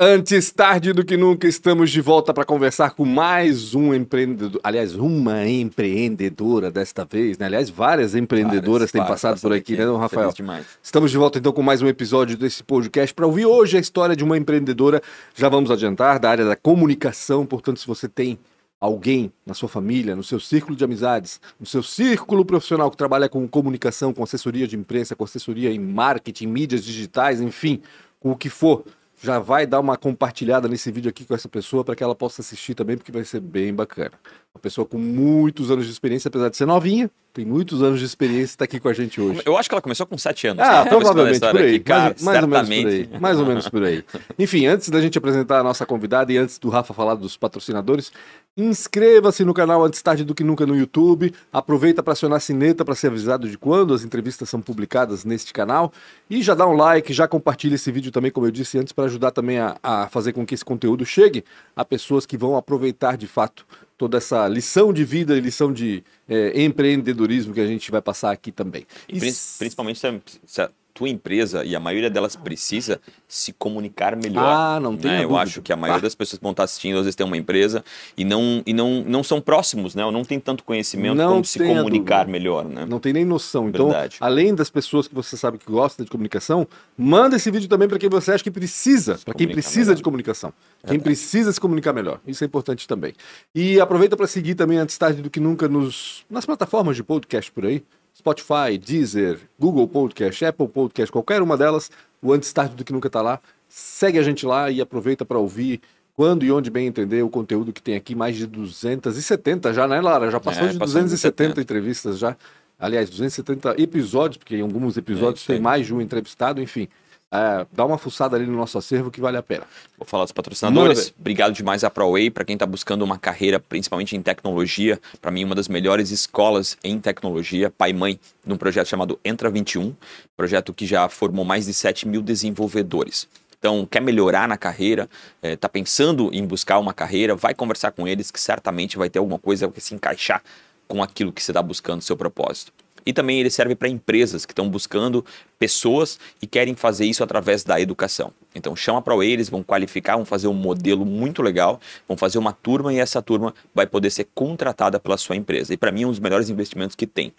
Antes tarde do que nunca, estamos de volta para conversar com mais um empreendedor. Aliás, uma empreendedora desta vez, né? Aliás, várias empreendedoras várias, têm várias, passado por aqui, aqui, né, Rafael? Estamos de volta então com mais um episódio desse podcast para ouvir hoje a história de uma empreendedora. Já vamos adiantar, da área da comunicação. Portanto, se você tem alguém na sua família, no seu círculo de amizades, no seu círculo profissional que trabalha com comunicação, com assessoria de imprensa, com assessoria em marketing, mídias digitais, enfim, com o que for já vai dar uma compartilhada nesse vídeo aqui com essa pessoa para que ela possa assistir também, porque vai ser bem bacana. Uma pessoa com muitos anos de experiência, apesar de ser novinha, tem muitos anos de experiência está aqui com a gente hoje. Eu acho que ela começou com 7 anos. Ah, né? provavelmente por aí. Aqui, cara, mais, mais ou menos por aí. Mais ou menos por aí. Enfim, antes da gente apresentar a nossa convidada e antes do Rafa falar dos patrocinadores, inscreva-se no canal Antes Tarde do Que Nunca no YouTube. Aproveita para acionar a sineta para ser avisado de quando as entrevistas são publicadas neste canal. E já dá um like, já compartilha esse vídeo também, como eu disse antes, para ajudar também a, a fazer com que esse conteúdo chegue a pessoas que vão aproveitar de fato toda essa lição de vida e lição de é, empreendedorismo que a gente vai passar aqui também. E, principalmente se, se, tua empresa, e a maioria delas precisa se comunicar melhor. Ah, não tem né? Eu acho que a maioria das pessoas que vão estar assistindo, às vezes tem uma empresa e não, e não, não são próximos, né? Ou não tem tanto conhecimento não como se comunicar melhor, né? Não tem nem noção. Então, Verdade. além das pessoas que você sabe que gostam de comunicação, manda esse vídeo também para quem você acha que precisa, para quem precisa melhor. de comunicação. Verdade. Quem precisa se comunicar melhor. Isso é importante também. E aproveita para seguir também antes tarde do que nunca nos, nas plataformas de podcast por aí. Spotify, Deezer, Google Podcast, Apple Podcast, qualquer uma delas, o Antes Tarde do que Nunca está lá. Segue a gente lá e aproveita para ouvir quando e onde bem entender o conteúdo que tem aqui, mais de 270 já, né, Lara? Já passou é, de 270 entrevistas já. Aliás, 270 episódios, porque em alguns episódios é, tem mais de um entrevistado, enfim. É, dá uma fuçada ali no nosso acervo que vale a pena. Vou falar dos patrocinadores. Obrigado demais à ProWay, para quem está buscando uma carreira, principalmente em tecnologia. Para mim, uma das melhores escolas em tecnologia, pai e mãe, num projeto chamado Entra 21, projeto que já formou mais de 7 mil desenvolvedores. Então, quer melhorar na carreira, está é, tá pensando em buscar uma carreira, vai conversar com eles que certamente vai ter alguma coisa que se encaixar com aquilo que você está buscando, seu propósito. E também ele serve para empresas que estão buscando pessoas e querem fazer isso através da educação. Então chama para eles, vão qualificar, vão fazer um modelo muito legal, vão fazer uma turma e essa turma vai poder ser contratada pela sua empresa. E para mim é um dos melhores investimentos que tem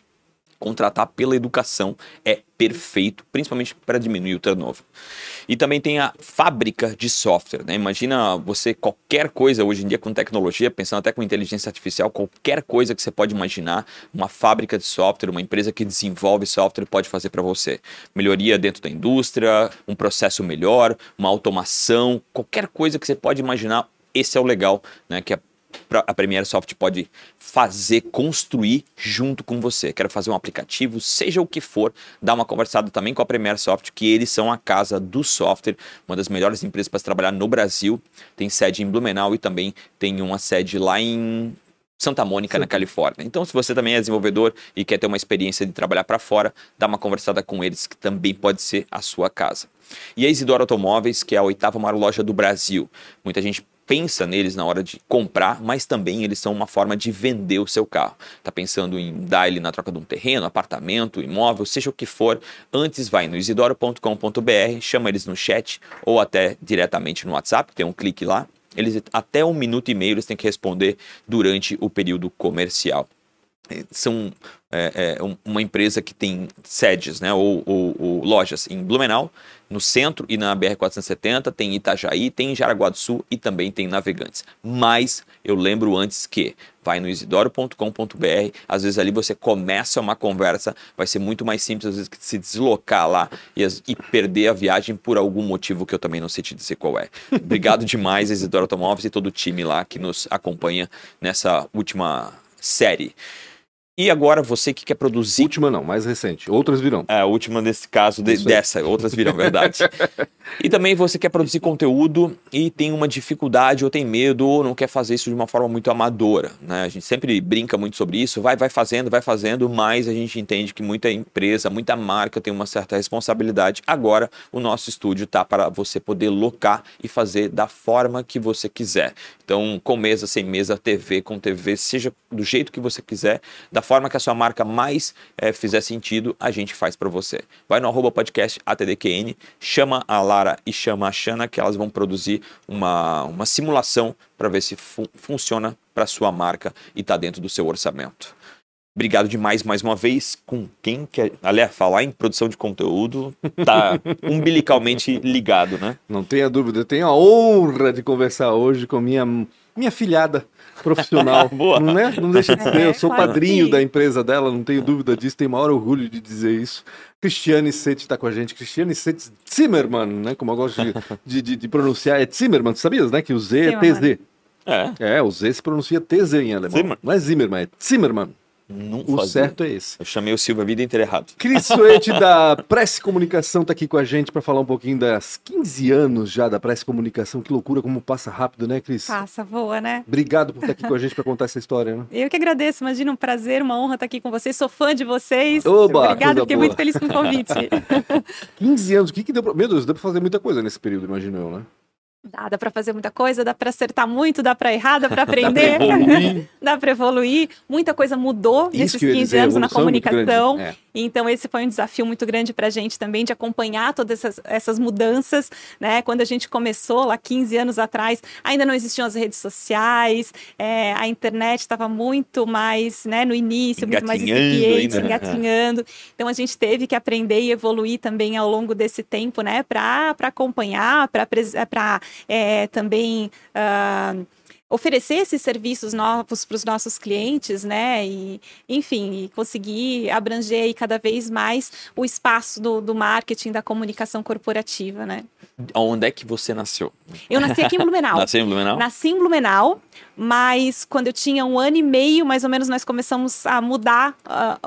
contratar pela educação é perfeito, principalmente para diminuir o turnover. E também tem a fábrica de software, né? Imagina você qualquer coisa hoje em dia com tecnologia, pensando até com inteligência artificial, qualquer coisa que você pode imaginar, uma fábrica de software, uma empresa que desenvolve software pode fazer para você. Melhoria dentro da indústria, um processo melhor, uma automação, qualquer coisa que você pode imaginar, esse é o legal, né? Que é a Premiere Soft pode fazer, construir junto com você. Quero fazer um aplicativo, seja o que for, dá uma conversada também com a Premiere Soft, que eles são a casa do software, uma das melhores empresas para trabalhar no Brasil. Tem sede em Blumenau e também tem uma sede lá em Santa Mônica, Sim. na Califórnia. Então, se você também é desenvolvedor e quer ter uma experiência de trabalhar para fora, dá uma conversada com eles, que também pode ser a sua casa. E a Isidoro Automóveis, que é a oitava maior loja do Brasil. Muita gente pensa neles na hora de comprar, mas também eles são uma forma de vender o seu carro. Está pensando em dar ele na troca de um terreno, apartamento, imóvel, seja o que for, antes vai no isidoro.com.br, chama eles no chat ou até diretamente no WhatsApp, tem um clique lá. Eles até um minuto e meio eles têm que responder durante o período comercial são é, é, uma empresa que tem sedes, né, ou, ou, ou, lojas em Blumenau, no centro e na BR-470, tem Itajaí, tem Jaraguá do Sul e também tem Navegantes. Mas eu lembro antes que vai no isidoro.com.br, às vezes ali você começa uma conversa, vai ser muito mais simples às vezes que se deslocar lá e, e perder a viagem por algum motivo que eu também não sei te dizer qual é. Obrigado demais, Isidoro Automóveis e todo o time lá que nos acompanha nessa última série. E agora você que quer produzir. Última não, mais recente. Outras virão. É, a última nesse caso de, dessa, outras virão, verdade. e também você quer produzir conteúdo e tem uma dificuldade ou tem medo ou não quer fazer isso de uma forma muito amadora. Né? A gente sempre brinca muito sobre isso, vai, vai fazendo, vai fazendo, mas a gente entende que muita empresa, muita marca tem uma certa responsabilidade. Agora o nosso estúdio tá para você poder locar e fazer da forma que você quiser. Então, com mesa, sem mesa, TV, com TV, seja do jeito que você quiser, da forma que a sua marca mais é, fizer sentido, a gente faz para você. Vai no arroba podcast ATDQN, chama a Lara e chama a Xana, que elas vão produzir uma, uma simulação para ver se fu funciona para sua marca e está dentro do seu orçamento. Obrigado demais mais uma vez com quem quer. Aliás, falar em produção de conteúdo tá umbilicalmente ligado, né? Não tenha dúvida. Eu tenho a honra de conversar hoje com minha, minha filhada profissional. Boa. Não, é? não deixa de ser. eu sou padrinho da empresa dela, não tenho dúvida disso. Tenho maior orgulho de dizer isso. Cristiane Sete está com a gente. Cristiane Sete Zimmermann, né? Como eu gosto de, de, de, de pronunciar. É Zimmermann, sabias, né? Que o Z é TZ. É. é, o Z se pronuncia TZ em alemão. Zimmer. Não é Zimmermann, é Zimmermann. Não o fazia. certo é esse. Eu chamei o Silva a vida inteira errado. Cris Suete da Prece Comunicação está aqui com a gente para falar um pouquinho das 15 anos já da Prece Comunicação. Que loucura como passa rápido, né, Cris? Passa, voa, né? Obrigado por estar aqui com a gente para contar essa história. Né? Eu que agradeço, imagina um prazer, uma honra estar aqui com vocês. Sou fã de vocês. Oba, Obrigada, fiquei boa. muito feliz com o convite. 15 anos, o que, que deu pra... Meu Deus, deu para fazer muita coisa nesse período, imagino eu, né? Dá, dá para fazer muita coisa, dá para acertar muito, dá para errar, dá para aprender, dá para evoluir. Muita coisa mudou Isso nesses 15 dizer, anos na comunicação. É. Então, esse foi um desafio muito grande para a gente também, de acompanhar todas essas, essas, mudanças. Né? Quando a gente começou, lá 15 anos atrás, ainda não existiam as redes sociais, é, a internet estava muito mais né, no início, muito mais incipiente, né? engatinhando. Então, a gente teve que aprender e evoluir também ao longo desse tempo, né? Para acompanhar, para é, também... Uh, oferecer esses serviços novos para os nossos clientes, né? E, enfim, e conseguir abranger aí cada vez mais o espaço do, do marketing, da comunicação corporativa, né? Onde é que você nasceu? Eu nasci aqui em Blumenau. Nasci em Blumenau? Nasci em Blumenau, mas quando eu tinha um ano e meio, mais ou menos, nós começamos a mudar, a,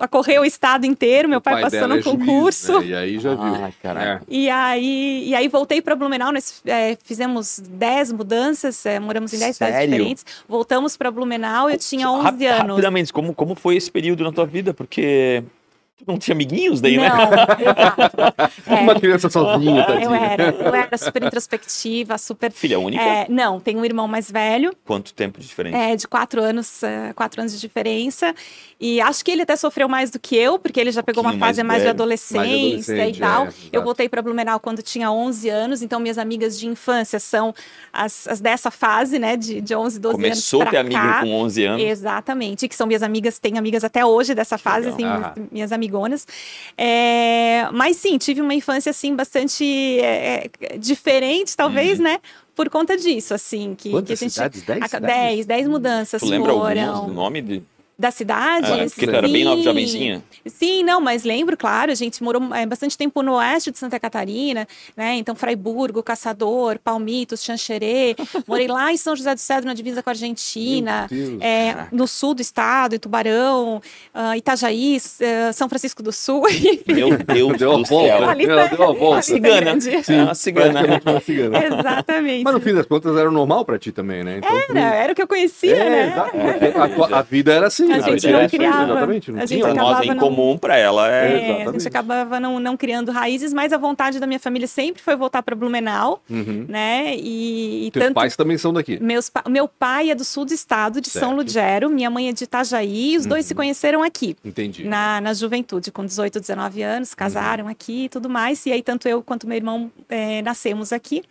a correr o estado inteiro. Meu pai, pai passou no é concurso. Juiz, né? E aí já viu. Ah, é. e, aí, e aí voltei para Blumenau, nós é, fizemos 10 mudanças, é, moramos em 10 cidades diferentes. Voltamos para Blumenau, eu tinha 11 Rap anos. Rapidamente, como, como foi esse período na tua vida? Porque Tu não tinha amiguinhos daí, né? não, né? É. Uma criança sozinha, tadinha. Eu era, eu era super introspectiva, super... Filha única? É, não, tenho um irmão mais velho. Quanto tempo de diferença? É, de quatro anos, uh, quatro anos de diferença. E acho que ele até sofreu mais do que eu, porque ele já pegou um uma fase mais, mais, de adolescência mais adolescente, e tal. É, eu voltei para Blumenau quando tinha 11 anos, então minhas amigas de infância são as, as dessa fase, né, de, de 11, 12 Começou anos Começou a ter amigo com 11 anos? Exatamente, que são minhas amigas, tenho amigas até hoje dessa fase, assim, minhas amigonas. É, mas sim, tive uma infância, assim, bastante é, é diferente, talvez, uhum. né? Por conta disso, assim. Que, Quantas que a gente, cidades? 10? 10, 10 mudanças tu lembra foram. o nome de da cidade. É, porque tu era bem nova jovencinha. Sim, não, mas lembro, claro, a gente morou é, bastante tempo no oeste de Santa Catarina, né? Então, Fraiburgo, Caçador, Palmitos, Xanxerê. Morei lá em São José do Cedro, na divisa com a Argentina. É, no sul do estado, em Tubarão, uh, Itajaí, uh, São Francisco do Sul. Meu Deus deu do céu. Ali deu, uma volta. Cigana. Sim, uma cigana. cigana. Exatamente. Mas no fim das contas era normal para ti também, né? Então, era, era o que eu conhecia, é, né? A, a, vida era assim a gente não criava. Exatamente, não a gente acabava em comum para ela é. é a gente acabava não, não criando raízes, mas a vontade da minha família sempre foi voltar para Blumenau, uhum. né? E, e Teus tanto, pais também são daqui. Meus, meu pai é do sul do estado, de certo. São Ludgero, minha mãe é de Itajaí, e os uhum. dois se uhum. conheceram aqui. Entendi. Na, na juventude, com 18, 19 anos, casaram uhum. aqui e tudo mais. E aí, tanto eu quanto meu irmão é, nascemos aqui.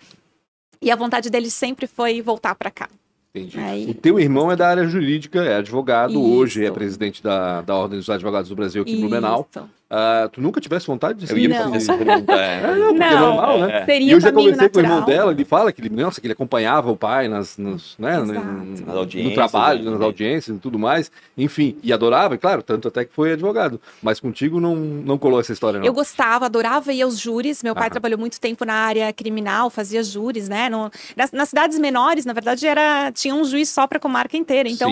E a vontade deles sempre foi voltar para cá. Entendi. Aí... O teu irmão é da área jurídica, é advogado, Isso. hoje é presidente da, da Ordem dos Advogados do Brasil aqui em Blumenau. Uh, tu nunca tivesse vontade de ser? Eu ia. É. é, não, é não, é normal, né? Seria e eu já conversei natural. com o irmão dela, ele fala que ele, nossa, que ele acompanhava o pai nas, nas, né, no trabalho, né? nas audiências e tudo mais. Enfim, e adorava, e claro, tanto até que foi advogado. Mas contigo não, não colou essa história, não? Eu gostava, adorava ir aos júris. Meu pai trabalhou muito tempo na área criminal, fazia júris, né? No, nas, nas, cidades menores, na verdade, era tinha um juiz só para comarca inteira. Então,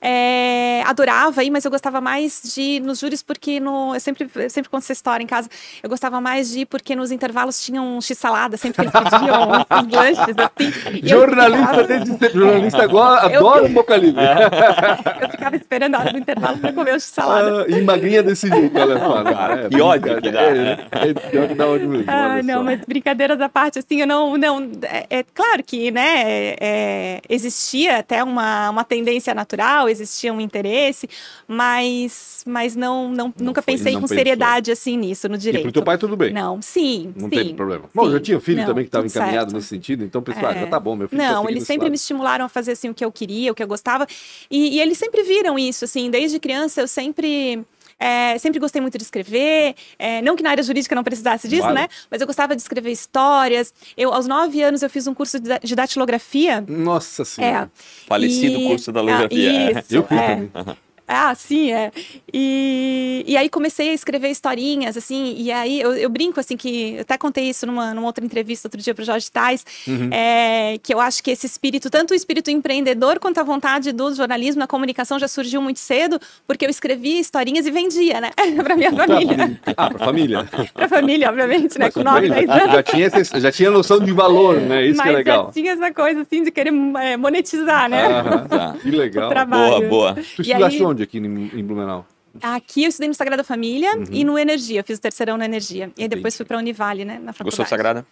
é, adorava ir, mas eu gostava mais de ir nos júris porque no, eu sempre sempre conto essa história em casa. Eu gostava mais de ir porque nos intervalos tinham um x-salada, sempre que eles pediam uns lanches, assim. Jornalista, eu... desde sempre, jornalista agora, adora o boca livre. eu ficava esperando a hora do intervalo para comer o x-salada. Ah, e magrinha desse jeito, olha só. Cara, é, que ódio que dá. É, é pior que dá ódio mesmo. Ah, não, mas brincadeiras à parte, assim, eu não, não, é, é claro que, né, é, existia até uma, uma tendência natural, existia um interesse, mas, mas não, não, não nunca foi, pensei com pensou. Seriedade assim nisso, no direito. E pro teu pai tudo bem? Não, sim, Não sim, teve problema. Bom, já tinha filho não, também que estava encaminhado certo. nesse sentido, então pessoal, é. já tá bom, meu filho tá Não, tá eles sempre lado. me estimularam a fazer assim o que eu queria, o que eu gostava, e, e eles sempre viram isso, assim, desde criança eu sempre é, sempre gostei muito de escrever, é, não que na área jurídica não precisasse disso, vale. né? Mas eu gostava de escrever histórias. Eu, aos nove anos, eu fiz um curso de datilografia. Nossa Senhora. É, Falecido e... curso da datilografia. Ah, isso, eu fiz é. também. Ah, sim, é. E, e aí comecei a escrever historinhas, assim, e aí eu, eu brinco, assim, que eu até contei isso numa, numa outra entrevista outro dia para o Jorge Tais, uhum. é, que eu acho que esse espírito, tanto o espírito empreendedor quanto a vontade do jornalismo, na comunicação já surgiu muito cedo, porque eu escrevia historinhas e vendia, né, para minha família. ah, para família. para família, obviamente, né, com 9, 10 anos. Já tinha, já tinha noção de valor, né, isso Mas que é legal. já tinha essa coisa, assim, de querer é, monetizar, né, ah, tá. que legal. Boa, boa. Tu estudaste onde aqui em Blumenau? Aqui eu estudei no Sagrada Família uhum. e no Energia. Eu fiz o terceirão na Energia. E aí depois fui para a Univale, né? Na faculdade. Gostou do Sagrada?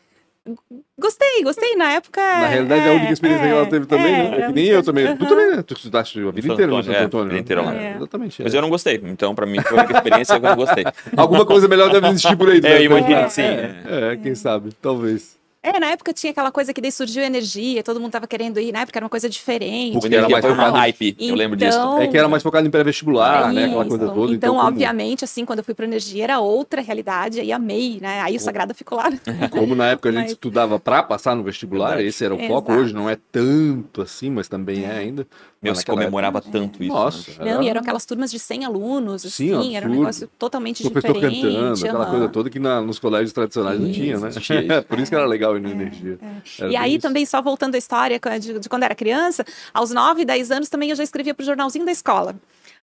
Gostei, gostei. Na época. Na realidade, é, a única experiência é, que ela teve também, é, né? É que nem eu também. Uhum. Tu também, né? Tu estudaste a vida inteira no Santo é, Antônio. Né? Inteira lá. É. Exatamente. Mas eu não gostei. Então, pra mim, foi a única experiência que eu não gostei. Alguma coisa melhor deve existir por aí. É, eu imagino que sim. É, quem sabe, talvez. É, na época tinha aquela coisa que daí surgiu energia, todo mundo tava querendo ir, na época era uma coisa diferente. Porque era mais focado hype, então, eu lembro disso. Então, é que era mais focado em pré-vestibular, é né? Aquela coisa toda. Então, então obviamente, como... assim, quando eu fui para energia era outra realidade, aí amei, né? Aí o Sagrado ficou lá. Como na época a gente mas... estudava para passar no vestibular, esse era o foco, hoje não é tanto assim, mas também é, é ainda. Meu, se comemorava época, tanto isso. Nossa. Né? Não, e eram aquelas turmas de 100 alunos, assim, Sim, era um negócio totalmente Professor diferente. cantando, aquela coisa toda que na, nos colégios tradicionais isso, não tinha, né? Tinha Por isso que era legal ir na é, energia. É. E aí isso. também, só voltando à história de, de quando era criança, aos 9, 10 anos também eu já escrevia para o jornalzinho da escola.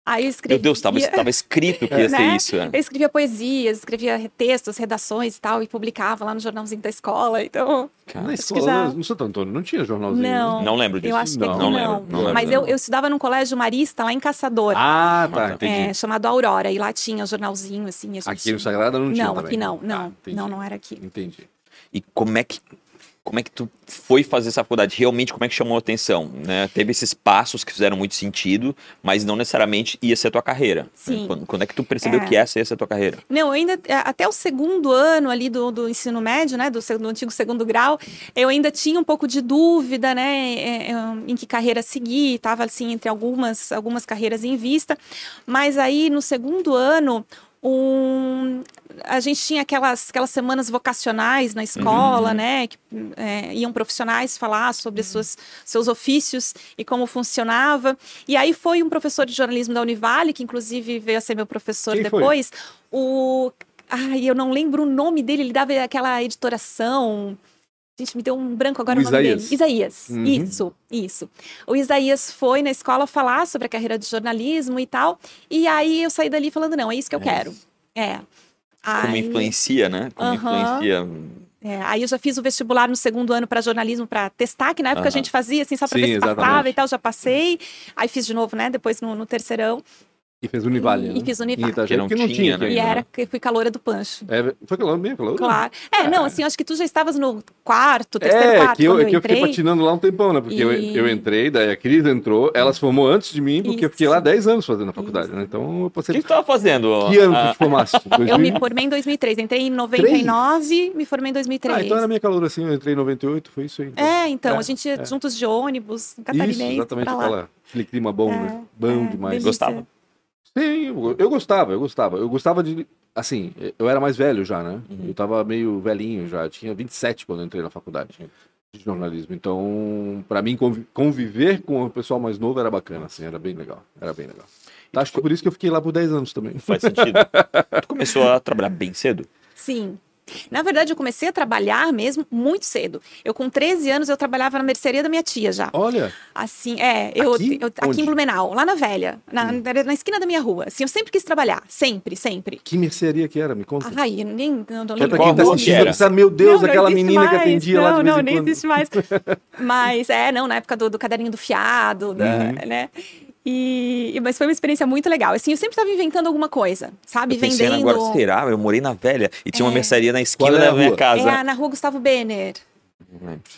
Aí eu escrevia... Meu Deus, estava escrito que ia né? ser isso. É. Eu escrevia poesias, escrevia textos, redações e tal, e publicava lá no jornalzinho da escola. Então. Cara, na escola, já... no Santo Antônio, não tinha jornalzinho? Não, né? não lembro disso. Eu acho que não, não, lembro, não. lembro. Mas eu, eu estudava num colégio marista lá em Caçador. Ah, tá, entendi. É, chamado Aurora, e lá tinha o jornalzinho, assim. Aqui no Sagrada não tinha Não, também. aqui não, não. Ah, não, não era aqui. Entendi. E como é que como é que tu foi fazer essa faculdade? Realmente, como é que chamou a atenção? Né? Teve esses passos que fizeram muito sentido, mas não necessariamente ia ser a tua carreira. Né? Sim. Quando, quando, é que tu percebeu é. que essa ia ser a tua carreira? Não, ainda, é, até o segundo ano ali do, do ensino médio, né, do, do, antigo segundo grau, eu ainda tinha um pouco de dúvida, né, é, é, em que carreira seguir, estava assim entre algumas, algumas carreiras em vista, mas aí no segundo ano, um, a gente tinha aquelas, aquelas semanas vocacionais na escola, uhum. né? Que é, iam profissionais falar sobre suas, seus ofícios e como funcionava. E aí foi um professor de jornalismo da Univale, que inclusive veio a ser meu professor Quem depois, foi? o. Ai, eu não lembro o nome dele, ele dava aquela editoração. Gente, me deu um branco agora o, o nome Isaías. dele. Isaías. Uhum. Isso, isso. O Isaías foi na escola falar sobre a carreira de jornalismo e tal. E aí eu saí dali falando, não, é isso que eu é quero. Isso. É. Como aí... influencia, né? Como influencia. É, aí eu já fiz o vestibular no segundo ano para jornalismo para testar, que na época a gente fazia assim só para ver se passava e tal, já passei. Aí fiz de novo, né? Depois no, no terceirão. E fez Univale, e, né? E fiz Univale. Itajaí, não, não tinha, né? E era que fui caloura do Pancho. É, foi caloura mesmo, caloura? Claro. É, é, não, assim, acho que tu já estavas no quarto, terceiro é, quarto, que eu, é que eu fiquei patinando lá um tempão, né? Porque e... eu, eu entrei, daí a Cris entrou, ela se formou antes de mim, porque Isso. eu fiquei lá 10 anos fazendo a faculdade, né? Então eu passei... O que tu estava fazendo? Que ano ah. tu te formaste? 2000... Eu me formei em 2003, entrei em 99, 3? me formei em 2003. Ah, então era minha caloura assim, eu entrei em 98, foi isso aí. Então. É, então, é, a gente ia é. juntos de ônibus, catarinense, Isso, exatamente, aquela, aquele clima bom, né? É, bom é, demais. Gostava. Sim, eu gostava, eu gostava. Eu gostava de. Assim, eu era mais velho já, né? Uhum. Eu tava meio velhinho já. Eu tinha 27 quando eu entrei na faculdade de jornalismo. Então, para mim, conviver com o pessoal mais novo era bacana, assim, era bem legal. Era bem legal. Acho que por isso que eu fiquei lá por 10 anos também. Faz sentido. tu começou a trabalhar bem cedo? Sim. Na verdade, eu comecei a trabalhar mesmo muito cedo. Eu, com 13 anos, eu trabalhava na mercearia da minha tia já. Olha! Assim, é. Eu, aqui, eu, aqui em Blumenau, lá na Velha, na, hum. na, esquina da minha rua. Assim, eu sempre quis trabalhar. Sempre, sempre. Que mercearia que era? Me conta. Ai, nem. Não, não, é pra quem tá assistindo, meu Deus, não, aquela menina mais. que atendia não, lá de Não, nem existe mais. Mas, é, não, na época do, do caderninho do fiado, uhum. né? E, mas foi uma experiência muito legal. Assim, eu sempre estava inventando alguma coisa, sabe? Eu Vendendo. Agora, será? Eu morei na velha e tinha é... uma mercearia na esquina da minha casa. É, na rua Gustavo Benner.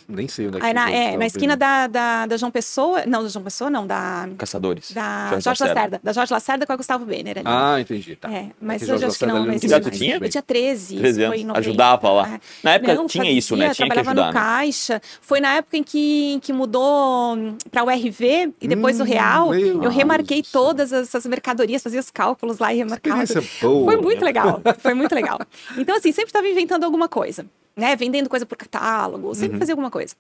Nem sei onde é que Aí na, é, na esquina da, da, da, João Pessoa. Não, da João Pessoa, não, da. Caçadores. Da Jorge, Jorge Lacerda. Lacerda. Da Jorge Lacerda com a Gustavo Benner. Ali. Ah, entendi. Tá. É, mas é eu acho que não. Não existe mais. Tinha? Eu tinha 13. 13 anos. Ajudava lá. Na época não, tinha fazia, isso, né? Tinha trabalhava que ajudar, no né? caixa. Foi na época em que, em que mudou para o RV e depois hum, o Real. Eu remarquei Deus todas essas mercadorias, fazia os cálculos lá e remarcava. Foi muito legal. Foi muito legal. Então, assim, sempre estava inventando alguma coisa. Né, vendendo coisa por catálogo, sempre uhum. fazia alguma coisa.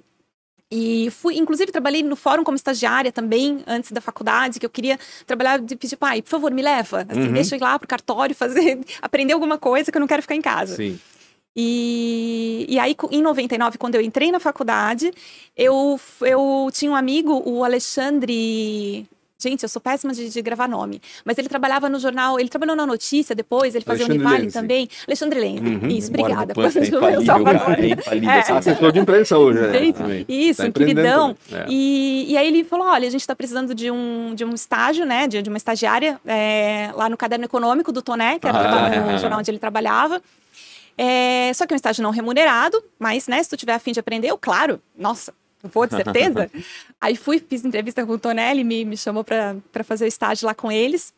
E fui, inclusive, trabalhei no fórum como estagiária também, antes da faculdade, que eu queria trabalhar de pedir, pai, por favor, me leva. Assim, uhum. Deixa eu ir lá pro cartório fazer, aprender alguma coisa que eu não quero ficar em casa. Sim. E, e aí, em 99, quando eu entrei na faculdade, eu, eu tinha um amigo, o Alexandre Gente, eu sou péssima de, de, gravar nome. Mas ele trabalhava no jornal, ele trabalhou na notícia depois, ele fazia Alexandre Univale Lenzi. também. Alexandre Lenzi. Uhum. Isso, obrigada. Pô, é. Assessor de imprensa hoje, né? Isso, tá queridão. É. E, e aí ele falou: olha, a gente está precisando de um, de um estágio, né? De, de uma estagiária é, lá no caderno econômico do Toné, que era ah. o jornal onde ele trabalhava. É, só que é um estágio não remunerado, mas, né, se tu tiver afim de aprender, eu, claro, nossa, vou de certeza. Aí fui, fiz entrevista com o Tonelli, me, me chamou para fazer o estágio lá com eles.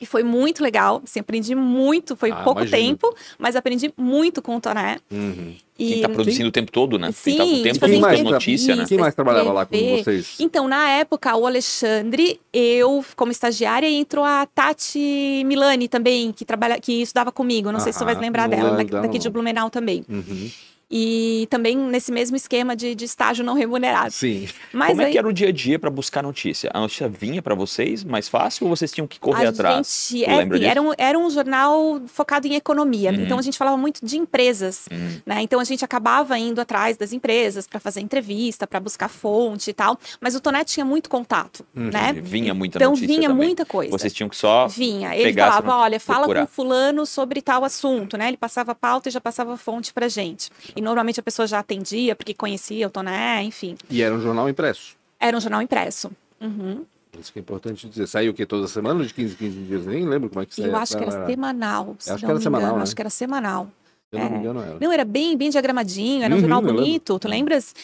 E foi muito legal, assim, aprendi muito, foi ah, pouco imagino. tempo, mas aprendi muito com o Toné. Uhum. E... Quem tá produzindo Quem? o tempo todo, né? Sim, Quem tá com o tempo quem mais, notícia, né? Quem mais trabalhava lá com vocês? Então, na época, o Alexandre, eu, como estagiária, entrou a Tati Milani também, que, trabalha, que estudava comigo, não ah, sei se você vai lembrar dela, daqui, daqui de Blumenau também. Uhum e também nesse mesmo esquema de, de estágio não remunerado. Sim. Mas Como aí... é que era o dia a dia para buscar notícia? A notícia vinha para vocês mais fácil ou vocês tinham que correr a atrás? Gente, é, era, um, era um jornal focado em economia, uhum. então a gente falava muito de empresas, uhum. né? Então a gente acabava indo atrás das empresas para fazer entrevista, para buscar fonte e tal, mas o Tonete tinha muito contato, uhum. né? Vinha muita então, notícia Então vinha também. muita coisa. Vocês tinham que só Vinha, ele falava, olha, fala procurar. com fulano sobre tal assunto, né? Ele passava a pauta e já passava a fonte pra gente. E normalmente a pessoa já atendia, porque conhecia o Toné, enfim. E era um jornal impresso? Era um jornal impresso. Uhum. Isso que é importante dizer. Saiu o que toda semana, de 15 15 dias? Nem lembro como é que saiu. Eu acho que era semanal. acho que era semanal. Né? Acho que era semanal. Eu não me é. engano, era. Não, era bem, bem diagramadinho, era um uhum, jornal bonito. Tu lembras?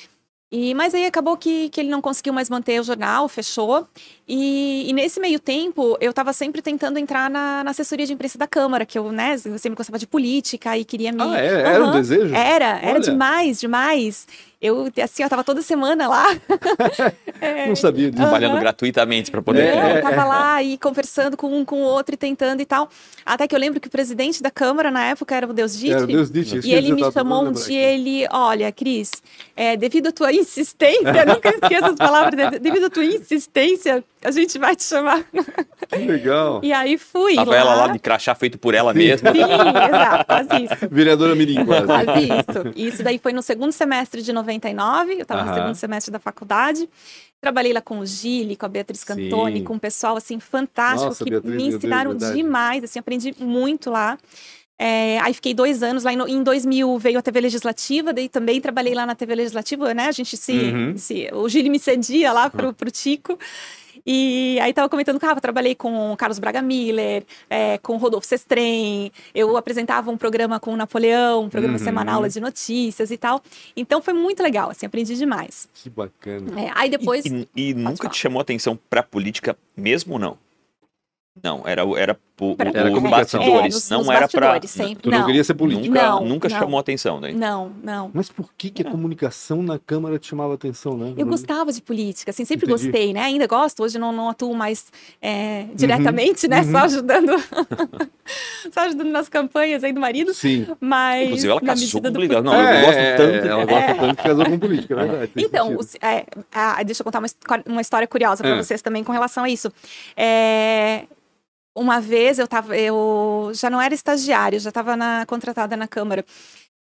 E, mas aí acabou que, que ele não conseguiu mais manter o jornal, fechou. E, e nesse meio tempo, eu estava sempre tentando entrar na, na, assessoria de imprensa da Câmara, que eu, né, eu sempre gostava de política e queria me. Ah, é? Era uhum. um desejo? Era, era Olha. demais, demais. Eu, assim, eu tava toda semana lá. é, não sabia disso. Trabalhando gratuitamente para poder. É, eu tava lá e conversando com um com o outro e tentando e tal. Até que eu lembro que o presidente da Câmara na época era o Deus Dite. Era o Deus Dite. E ele me chamou um dia ele, olha, Cris, é, devido à tua insistência, nunca esqueça as palavras, devido à tua insistência, a gente vai te chamar. Que legal. E aí fui Tava lá. ela lá de crachá feito por ela Sim. mesma. Sim, exato, quase isso. Vereadora Mirim, quase. Quase isso. Isso daí foi no segundo semestre de 99, eu estava no segundo semestre da faculdade. Trabalhei lá com o Gili, com a Beatriz Cantoni, Sim. com um pessoal assim fantástico Nossa, que Beatriz, me ensinaram Deus, demais, assim, aprendi muito lá. É, aí fiquei dois anos lá. Em 2000 veio a TV Legislativa, daí também trabalhei lá na TV Legislativa, né? A gente se. Uhum. se o Gili me cedia lá pro, pro Tico. E aí tava comentando que ah, eu trabalhei com o Carlos Braga Miller, é, com o Rodolfo Sestrem, eu apresentava um programa com o Napoleão, um programa uhum. semanal de notícias e tal. Então foi muito legal, assim, aprendi demais. Que bacana. É, aí depois. E, e, e nunca falar. te chamou atenção pra política mesmo ou não? Não, era, era, o, pra, era os bastidores, é, não nos era para. Tu não, não, queria ser político. Nunca, não, nunca não. chamou atenção, né? Não, não. Mas por que, que a comunicação na Câmara te chamava atenção, né? Eu gostava de política, assim, sempre Entendi. gostei, né? Ainda gosto, hoje não, não atuo mais é, diretamente, uhum, né? Uhum. Só ajudando. só ajudando nas campanhas aí do marido. Sim. Mas. Inclusive, ela casou com política. Não, é, eu gosto é, tanto. Ela gosta é. tanto que casou com política, é verdade. Então, é, a, deixa eu contar uma, uma história curiosa para vocês também com relação a isso. É uma vez eu tava, eu já não era estagiária, já estava contratada na Câmara.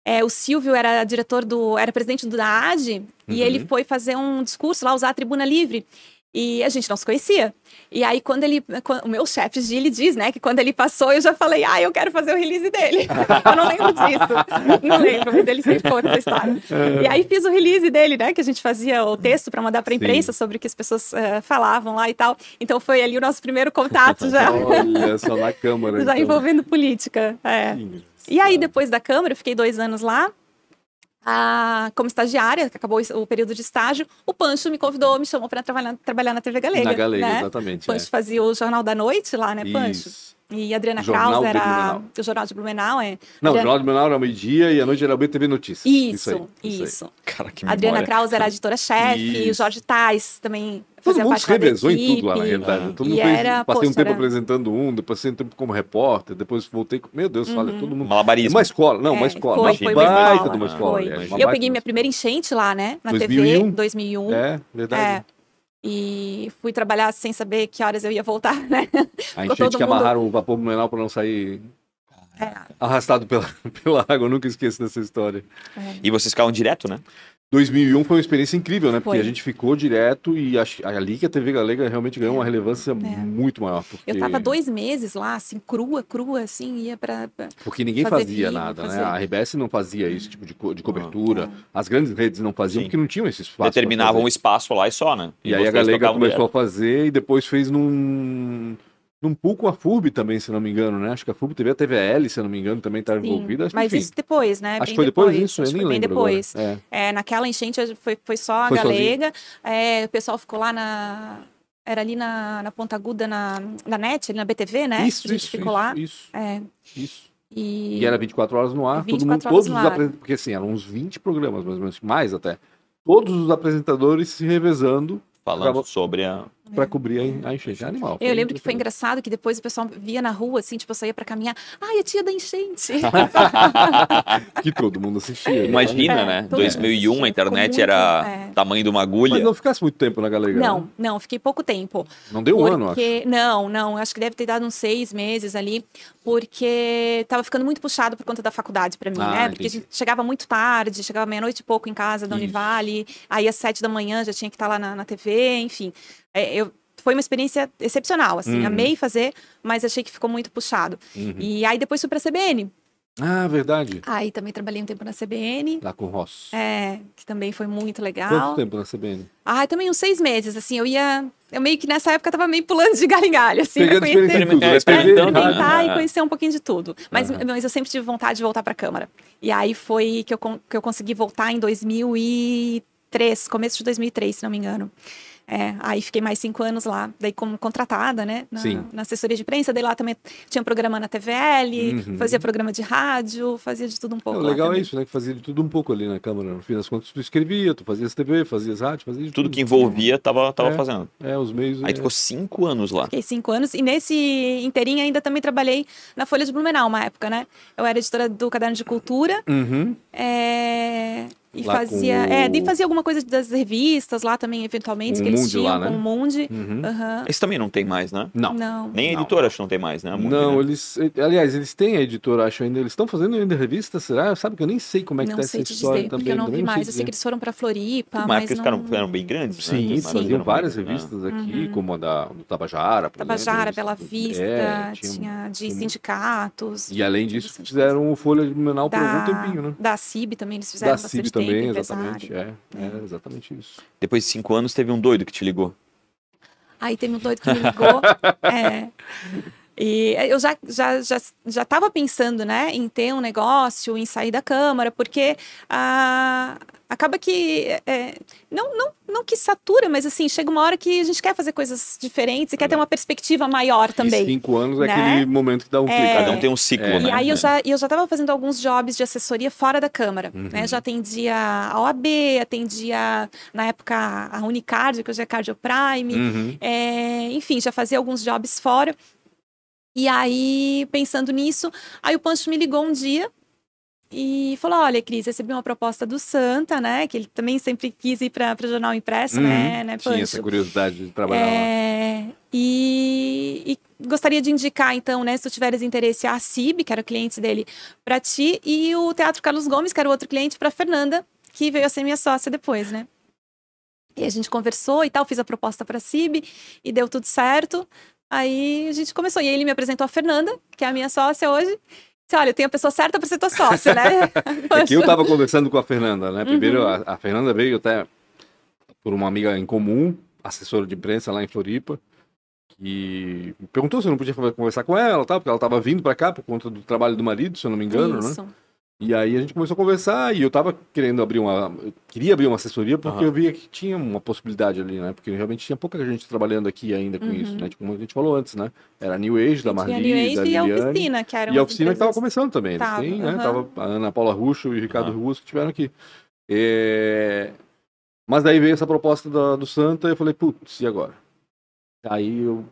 É, o Silvio era diretor do, era presidente do AD, uhum. e ele uhum. foi fazer um discurso lá, usar a tribuna livre. E a gente não se conhecia. E aí, quando ele. Quando, o meu chefe, Gili, diz, né, que quando ele passou, eu já falei, ah, eu quero fazer o release dele. eu não lembro disso. Não lembro, mas ele sempre conta essa história. e aí fiz o release dele, né, que a gente fazia o texto para mandar para a imprensa Sim. sobre o que as pessoas uh, falavam lá e tal. Então foi ali o nosso primeiro contato já. Olha, só na Câmara. já então. envolvendo política. É. E aí, depois da Câmara, eu fiquei dois anos lá a, como estagiária, que acabou o período de estágio, o Pancho me convidou, me chamou para trabalhar, trabalhar na TV Galega. Na Galega, né? exatamente. O Pancho é. fazia o Jornal da Noite lá, né, Pancho? Isso. E a Adriana Kraus era o Jornal de Blumenau, é. Não, Adriana... o Jornal de Blumenau era meio-dia e à noite era o BTV Notícias. Isso, isso. isso. isso. Cara, que memória. Adriana Kraus era a editora-chefe, o Jorge Tais também Todo mundo se revezou em tudo lá, na realidade. Todo mundo fez, era, passei poxa, um tempo era... apresentando um, depois passei um tempo como repórter, depois voltei. Meu Deus, uhum. olha, todo mundo. Malabarismo. Uma escola, não, é, uma escola. Foi, uma foi baita de uma escola. Foi. É, uma eu peguei minha primeira enchente lá, né, na 2001. TV, 2001. É, verdade. É. E fui trabalhar sem saber que horas eu ia voltar, né? A enchente que mundo... amarraram o vapor blumenau para não sair é. arrastado pela, pela água, eu nunca esqueço dessa história. É. E vocês ficavam direto, né? 2001 foi uma experiência incrível, né? Porque foi. a gente ficou direto e ali que a TV Galega realmente ganhou uma relevância é. muito maior. Porque... Eu tava dois meses lá, assim, crua, crua, assim, ia pra. pra porque ninguém fazia nada, fazer... né? A RBS não fazia esse tipo de, co de cobertura, ah, as grandes redes não faziam Sim. porque não tinham esse espaço. Determinavam um espaço lá e só, né? E, e aí a Galega começou a fazer e depois fez num um pouco com a FURB também, se não me engano, né? Acho que a FURB teve a TVL, se não me engano, também estava envolvida. Acho, mas enfim. isso depois, né? Acho que foi depois, disso, eu nem bem lembro. depois. É. É, naquela enchente foi, foi só a foi galega. É, o pessoal ficou lá na. Era ali na, na Ponta Aguda, na, na NET, ali na BTV, né? Isso, a gente isso, ficou isso, lá. Isso. É. Isso. E... e era 24 horas no ar, todo mundo, todos os apresentadores, porque assim, eram uns 20 programas, mais ou menos, mais até. Todos os apresentadores se revezando falando sobre a. Pra cobrir a enchente. É animal. Eu lembro que foi engraçado que depois o pessoal via na rua, assim, tipo, eu saía pra caminhar. Ai, a tia da enchente. que todo mundo assistia. Né? Imagina, é, né? 2001, a internet era é. tamanho de uma agulha. Mas não ficasse muito tempo na galega. Não, né? não, fiquei pouco tempo. Não deu um ano, acho. Não, não, acho que deve ter dado uns seis meses ali, porque tava ficando muito puxado por conta da faculdade pra mim, ah, né? Porque a gente chegava muito tarde, chegava meia-noite e pouco em casa da Univale, aí às sete da manhã já tinha que estar lá na, na TV, enfim. É, eu, foi uma experiência excepcional, assim. Uhum. Amei fazer, mas achei que ficou muito puxado. Uhum. E aí depois fui pra CBN. Ah, verdade. Aí também trabalhei um tempo na CBN. Lá com o Ross. É, que também foi muito legal. Quanto tempo na CBN? Ah, também uns seis meses, assim, eu ia... Eu meio que nessa época tava meio pulando de galho em galho, assim. Pegando tudo, é, experimentar ah, e conhecer um pouquinho de tudo. Mas, uhum. mas eu sempre tive vontade de voltar pra Câmara. E aí foi que eu, que eu consegui voltar em 2003, começo de 2003, se não me engano. É, aí fiquei mais cinco anos lá, daí como contratada, né? Na, Sim. na assessoria de imprensa, daí lá também tinha programa na TVL, uhum. fazia programa de rádio, fazia de tudo um pouco. O legal é isso, né? Que fazia de tudo um pouco ali na Câmara. No fim das contas, tu escrevia, tu fazias TV, fazias rádio, fazia de tudo. Tudo que envolvia, tava, tava é, fazendo. É, os meios. Aí é... ficou cinco anos lá. Fiquei cinco anos, e nesse inteirinho ainda também trabalhei na Folha de Blumenau, uma época, né? Eu era editora do Caderno de Cultura. Uhum. É... E lá fazia. O... É, e fazia alguma coisa das revistas lá também, eventualmente, um que eles tinham, lá, né? com o Mundi. Uhum. Uhum. Esse também não tem mais, né? Não. não. Nem a editora não. acho que não tem mais, né? Mundi, não, né? eles. Aliás, eles têm a editora, acho ainda. Eles estão fazendo ainda revista, será? Sabe que eu nem sei como é que não tá essa história dizer, também. Porque eu não vi mais. Eu sei que eles foram pra Floripa. Mas, mas eles não... ficaram, eram bem grandes, Sim, né? Sim. faziam várias revistas né? aqui, uhum. como a da do Tabajara. Tabajara, Bela Vista, é, tinha, de sindicatos. E além disso, fizeram o Folha de Blumenau por algum tempinho, né? Da CIB também eles fizeram CIB também, exatamente exatamente. É, é, é exatamente isso. Depois de cinco anos, teve um doido que te ligou. Aí teve um doido que me ligou. é. E eu já já já já estava pensando, né, em ter um negócio, em sair da câmara, porque ah, acaba que é, não, não não que satura, mas assim chega uma hora que a gente quer fazer coisas diferentes e quer ter uma perspectiva maior também. E cinco anos é né? é aquele momento que dá um é, clique. Cada um tem um ciclo, é. né? E aí eu já eu já estava fazendo alguns jobs de assessoria fora da câmara, uhum. né? Já atendia a OAB, atendia na época a Unicard, que hoje é Cardio Prime, uhum. É, enfim, já fazia alguns jobs fora. E aí, pensando nisso, aí o Pancho me ligou um dia e falou: Olha, Cris, recebi uma proposta do Santa, né? Que ele também sempre quis ir para o jornal impresso, né, uhum. né, né, Pancho? Tinha essa curiosidade de trabalhar é... lá. E, e, gostaria de indicar, então, né, se tu tiveres interesse, a CIB, que era o cliente dele, para ti, e o Teatro Carlos Gomes, que era o outro cliente, para Fernanda, que veio a ser minha sócia depois, né? E a gente conversou e tal, fiz a proposta para a CIB e deu tudo certo. Aí a gente começou. E ele me apresentou a Fernanda, que é a minha sócia hoje. Disse, olha, eu tenho a pessoa certa para ser tua sócia, né? é que eu estava conversando com a Fernanda, né? Primeiro, uhum. a, a, Fernanda veio até por uma amiga em comum, assessora de imprensa lá em Floripa, que perguntou se eu não podia conversar com ela, tá? porque ela estava vindo para cá por conta do trabalho do marido, se eu não me engano, né? Isso. né? E aí a gente começou a conversar e eu tava querendo abrir uma. queria abrir uma assessoria porque uhum. eu via que tinha uma possibilidade ali, né? Porque realmente tinha pouca gente trabalhando aqui ainda com uhum. isso, né? Tipo, como a gente falou antes, né? Era a New Age da Marli, New Age da Liliane, e a oficina, que era E a oficina que tava começando também. Tava, Sim, uhum. né? Tava a Ana Paula Ruxo e o Ricardo uhum. Russo que estiveram aqui. É... Mas daí veio essa proposta da, do Santa e eu falei, putz, e agora? Aí eu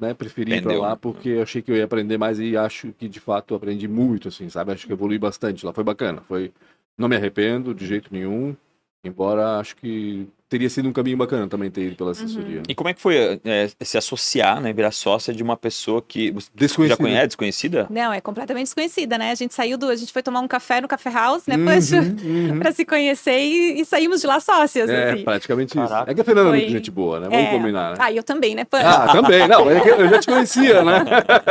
né, preferi ir pra lá porque eu achei que eu ia aprender mais e acho que de fato aprendi muito, assim, sabe? Acho que evolui bastante lá, foi bacana, foi... Não me arrependo de jeito nenhum, embora acho que teria sido um caminho bacana também ter ido pela assessoria. Uhum. E como é que foi é, se associar, né, virar sócia de uma pessoa que desconhecida. já conhece, desconhecida? Não, é completamente desconhecida, né? A gente saiu do, a gente foi tomar um café no Café House, né, uhum, uhum. para se conhecer e, e, saímos de lá sócias. É, assim. praticamente Caraca. isso. É que a Fernanda foi... é muito gente boa, né? Vamos é... combinar, né? Ah, eu também, né, Pan? Ah, também. Não, é eu já te conhecia, né?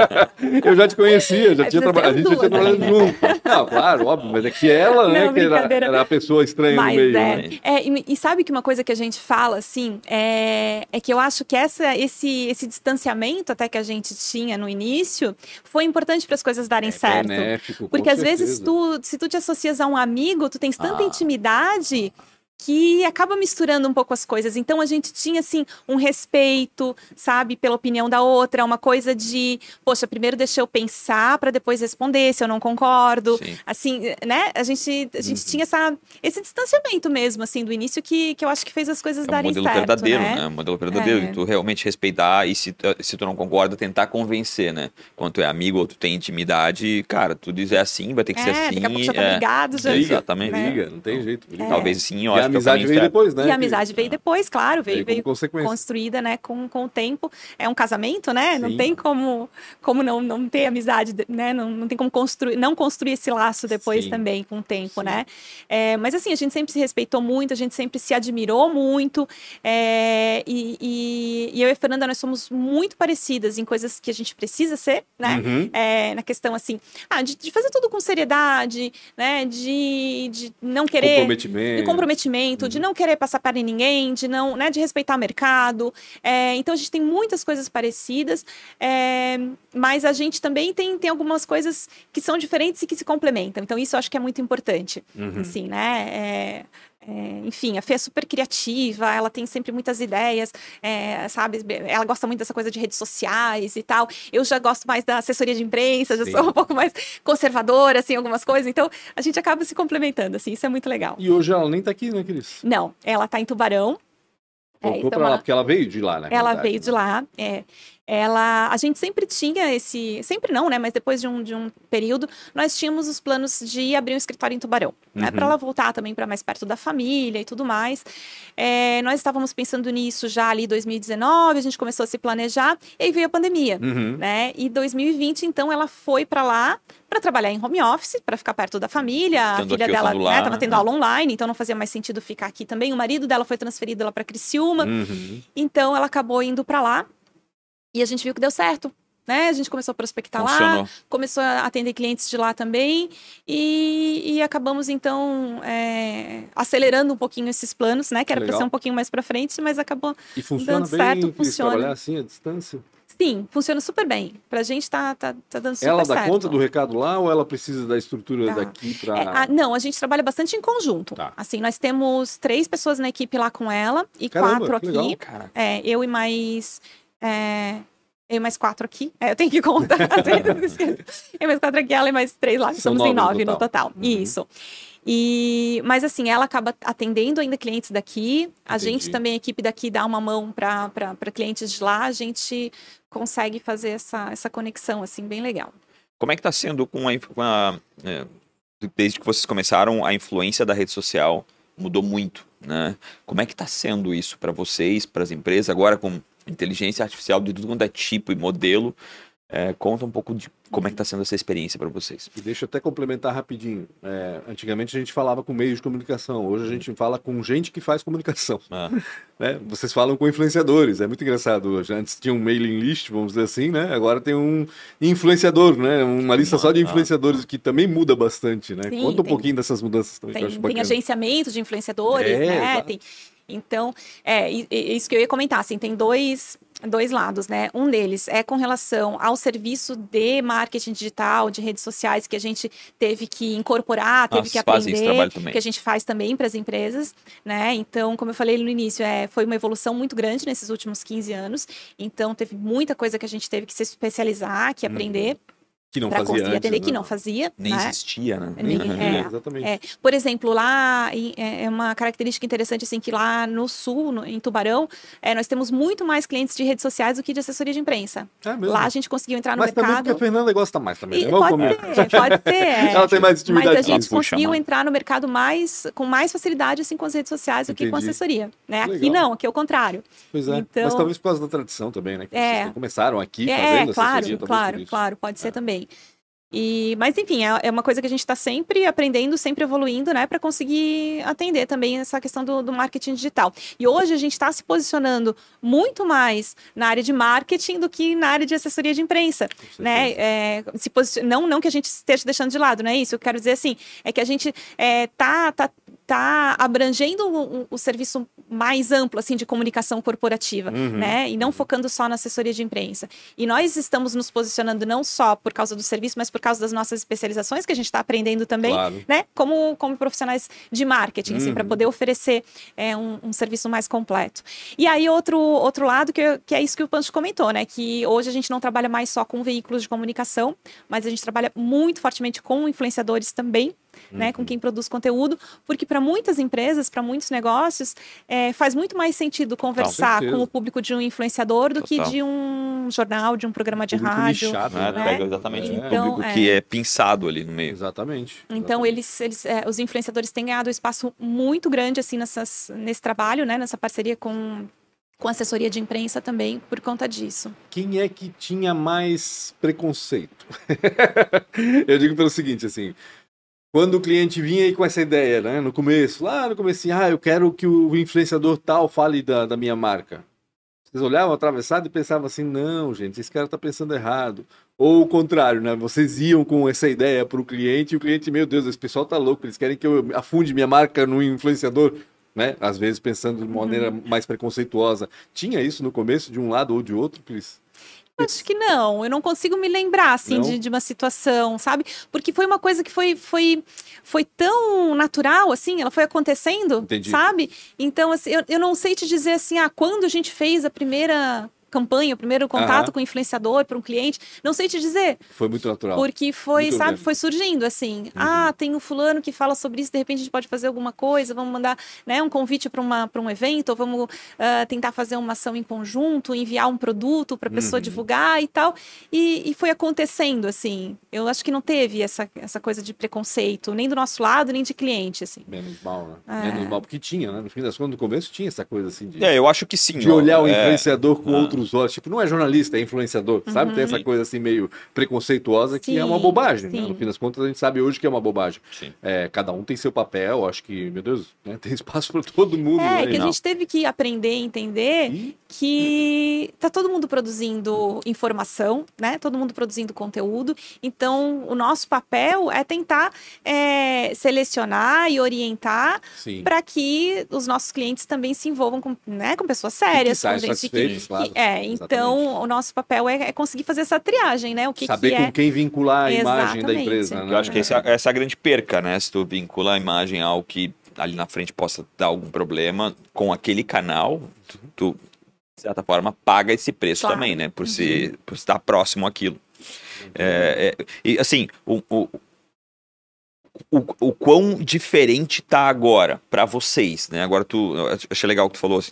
eu já te conhecia, já tinha traba... a gente já tinha trabalhado junto. Não, claro, óbvio, mas é que ela, né, Não, que era, era, a pessoa estranha mas no meio. É, né? é e, e sabe que uma coisa que a gente fala assim, é, é que eu acho que essa, esse, esse distanciamento até que a gente tinha no início foi importante para as coisas darem é certo. Benéfico, Porque às certeza. vezes tu, se tu te associas a um amigo, tu tens tanta ah. intimidade que acaba misturando um pouco as coisas. Então a gente tinha assim um respeito, sabe, pela opinião da outra, uma coisa de, poxa, primeiro deixa eu pensar para depois responder se eu não concordo. Sim. Assim, né? A gente a gente uhum. tinha essa esse distanciamento mesmo assim do início que, que eu acho que fez as coisas é darem certo, modelo verdadeiro, né? né? Um modelo verdadeiro, é. tu realmente respeitar e se, se tu não concorda, tentar convencer, né? Quando tu é amigo ou tu tem intimidade, cara, tu diz é assim, vai ter que é, ser assim. Daqui a pouco já tá é. ligado, já. Exatamente. Né? não tem jeito. Talvez sim, eu acho a amizade veio depois, né? E a amizade veio depois, claro, veio, veio, veio construída, né, com, com o tempo. É um casamento, né? Sim. Não tem como, como não, não ter amizade, né? Não, não tem como construir, não construir esse laço depois Sim. também com o tempo, Sim. né? É, mas assim, a gente sempre se respeitou muito, a gente sempre se admirou muito. É, e, e, e, eu e a Fernanda, nós somos muito parecidas em coisas que a gente precisa ser, né? Uhum. É, na questão assim, ah, de, de, fazer tudo com seriedade, né? De, de não querer. Comprometimento. De comprometimento, uhum. de não querer passar para ninguém, de não, né, de respeitar o mercado. É, então a gente tem muitas coisas parecidas, é, mas a gente também tem, tem algumas coisas que são diferentes e que se complementam. Então isso eu acho que é muito importante, uhum. assim, né? É, é, enfim, a Fê é super criativa, ela tem sempre muitas ideias, é, sabe? Ela gosta muito dessa coisa de redes sociais e tal. Eu já gosto mais da assessoria de imprensa, já Sim. sou um pouco mais conservadora, assim, algumas coisas. Então, a gente acaba se complementando, assim, isso é muito legal. E hoje ela nem tá aqui, né, Cris? Não, ela tá em Tubarão. Voltou é, então pra lá, porque ela veio de lá, né? Ela veio né? de lá, é ela a gente sempre tinha esse sempre não né mas depois de um, de um período nós tínhamos os planos de abrir um escritório em Tubarão né, uhum. né, para ela voltar também para mais perto da família e tudo mais é, nós estávamos pensando nisso já ali 2019 a gente começou a se planejar e aí veio a pandemia uhum. né e 2020 então ela foi para lá para trabalhar em home office para ficar perto da família Tendo a filha dela estava né, tendo aula online então não fazia mais sentido ficar aqui também o marido dela foi transferido lá para Criciúma uhum. então ela acabou indo para lá e a gente viu que deu certo. Né? A gente começou a prospectar Funcionou. lá, começou a atender clientes de lá também e, e acabamos então é, acelerando um pouquinho esses planos, né? Que era para ser um pouquinho mais para frente, mas acabou e funciona dando bem, certo. Funciona. Trabalhar assim à distância? Sim, funciona super bem. Pra gente tá, tá, tá dando super ela certo. Ela dá conta do recado lá ou ela precisa da estrutura tá. daqui para... É, não, a gente trabalha bastante em conjunto. Tá. Assim, nós temos três pessoas na equipe lá com ela e Caramba, quatro aqui. Legal, é, eu e mais... É, eu mais quatro aqui. É, eu tenho que contar. eu mais quatro aqui, ela e mais três lá. São somos em nove no total. No total. Uhum. Isso. E, mas assim, ela acaba atendendo ainda clientes daqui. A Entendi. gente também, a equipe daqui, dá uma mão para clientes de lá. A gente consegue fazer essa, essa conexão, assim, bem legal. Como é que está sendo com a, com a é, desde que vocês começaram, a influência da rede social mudou muito, né? Como é que está sendo isso para vocês, para as empresas, agora com inteligência artificial de tudo quanto é tipo e modelo. É, conta um pouco de como é que está sendo essa experiência para vocês. E deixa eu até complementar rapidinho. É, antigamente a gente falava com meios de comunicação, hoje a gente fala com gente que faz comunicação. Ah. Né? Vocês falam com influenciadores, é muito engraçado hoje. Antes tinha um mailing list, vamos dizer assim, né? Agora tem um influenciador, né? Uma lista só de influenciadores que também muda bastante, né? Sim, Conta um pouquinho dessas mudanças também. Tem, tem agenciamento de influenciadores, é, né? Tem, então, é isso que eu ia comentar, assim, tem dois dois lados, né? Um deles é com relação ao serviço de marketing digital, de redes sociais que a gente teve que incorporar, teve Nossa, que aprender, que a gente faz também para as empresas, né? Então, como eu falei no início, é, foi uma evolução muito grande nesses últimos 15 anos. Então, teve muita coisa que a gente teve que se especializar, que aprender. Uhum que não fazia conseguir atender, né? que não fazia. Nem né? existia, né? Nem, é, Exatamente. É. Por exemplo, lá é, é uma característica interessante, assim, que lá no sul, no, em Tubarão, é, nós temos muito mais clientes de redes sociais do que de assessoria de imprensa. É mesmo? Lá a gente conseguiu entrar no Mas mercado. Mas também porque a Fernanda gosta mais também, né? Pode ser, pode ser. É. Ela tem mais intimidade. Mas a gente conseguiu entrar no mercado mais, com mais facilidade, assim, com as redes sociais do que com assessoria. Né? Aqui não, aqui é o contrário. Pois é, então... mas talvez por causa da tradição também, né? Que é. começaram aqui é, fazendo claro, assessoria. Claro, claro, pode ser também. E, mas enfim, é, é, uma coisa que a gente está sempre aprendendo, sempre evoluindo, né, para conseguir atender também essa questão do, do marketing digital. E hoje a gente está se posicionando muito mais na área de marketing do que na área de assessoria de imprensa, né? É, se não, não que a gente esteja deixando de lado, não é isso. Eu quero dizer assim, é que a gente é, tá, tá está abrangendo o, o, serviço mais amplo assim de comunicação corporativa, uhum. né? E não focando só na assessoria de imprensa. E nós estamos nos posicionando não só por causa do serviço, mas por causa das nossas especializações que a gente está aprendendo também, claro. né? Como, como profissionais de marketing, assim, uhum. assim, para poder oferecer é, um, um, serviço mais completo. E aí outro outro lado que, que é isso que o Pancho comentou, né? Que hoje a gente não trabalha mais só com veículos de comunicação, mas a gente trabalha muito fortemente com influenciadores também né, com uhum. quem produz conteúdo, porque para muitas empresas, para muitos negócios, é, faz muito mais sentido conversar com, com, o público de um influenciador do Total. que de um jornal, de um programa de rádio. Lixado, né? né? Pega exatamente então, um público é... que é pensado ali no meio. Exatamente. Então, eles, eles é, os influenciadores têm ganhado um espaço muito grande assim nessas, nesse trabalho, né, nessa parceria com com assessoria de imprensa também por conta disso. Quem é que tinha mais preconceito? Eu digo pelo seguinte, assim, quando o cliente vinha aí com essa ideia, né? No começo, lá no começo, assim, ah, eu quero que o influenciador tal fale da, da minha marca. Vocês olhavam atravessado e pensavam assim, não, gente, esse cara está pensando errado. Ou o contrário, né? Vocês iam com essa ideia para o cliente e o cliente, meu Deus, esse pessoal tá louco, eles querem que eu afunde minha marca no influenciador, né? Às vezes pensando de maneira uhum. mais preconceituosa. Tinha isso no começo, de um lado ou de outro, Cris? Acho que não. Eu não consigo me lembrar, assim, de, de, uma situação, sabe? Porque foi uma coisa que foi, foi, foi tão natural, assim, ela foi acontecendo, Entendi. sabe? Então, assim, eu, eu não sei te dizer, assim, ah, quando a gente fez a primeira campanha, o primeiro contato uhum. com o influenciador para um cliente. Não sei te dizer. Foi muito natural. Porque foi, muito sabe, foi surgindo assim. Uhum. Ah, tem um fulano que fala sobre isso, de repente a gente pode fazer alguma coisa, vamos mandar né, um convite para um evento, ou vamos uh, tentar fazer uma ação em conjunto, enviar um produto para a pessoa uhum. divulgar e tal. E, e, foi acontecendo, assim. Eu acho que não teve essa, essa coisa de preconceito, nem do nosso lado, nem de cliente, assim. Menos mal, né? É. Menos mal, porque tinha, né? No fim das contas, no começo tinha essa coisa assim de. É, eu acho que sim. De olhar o é. influenciador com ah. outro outros olhos. Tipo, não é jornalista, é influenciador, uhum. sabe? Tem essa coisa assim meio preconceituosa sim, que é uma bobagem. Né? No fim das contas, a gente sabe hoje que é uma bobagem. É, cada um tem seu papel, acho que, meu Deus, né? tem espaço para todo mundo. É, né? que a gente teve que aprender e entender e... que tá todo mundo produzindo informação, né? Todo mundo produzindo conteúdo. Então, o nosso papel é tentar é, selecionar e orientar para que os nossos clientes também se envolvam com, né, com pessoas sérias, com gente que, claro. que, é, então o nosso papel é, é, conseguir fazer essa triagem, né? O que Saber que com é... quem vincular a imagem da empresa. Né? Eu acho que essa, essa é a grande perca, né? Se tu vincula a imagem ao que ali na frente possa dar algum problema com aquele canal, tu, tu de certa forma paga esse preço claro. também, né? Por, uhum. se, por estar próximo àquilo. É, é, e assim, o, o, o, o quão diferente tá agora para vocês, né? Agora tu achei legal que tu falou, assim,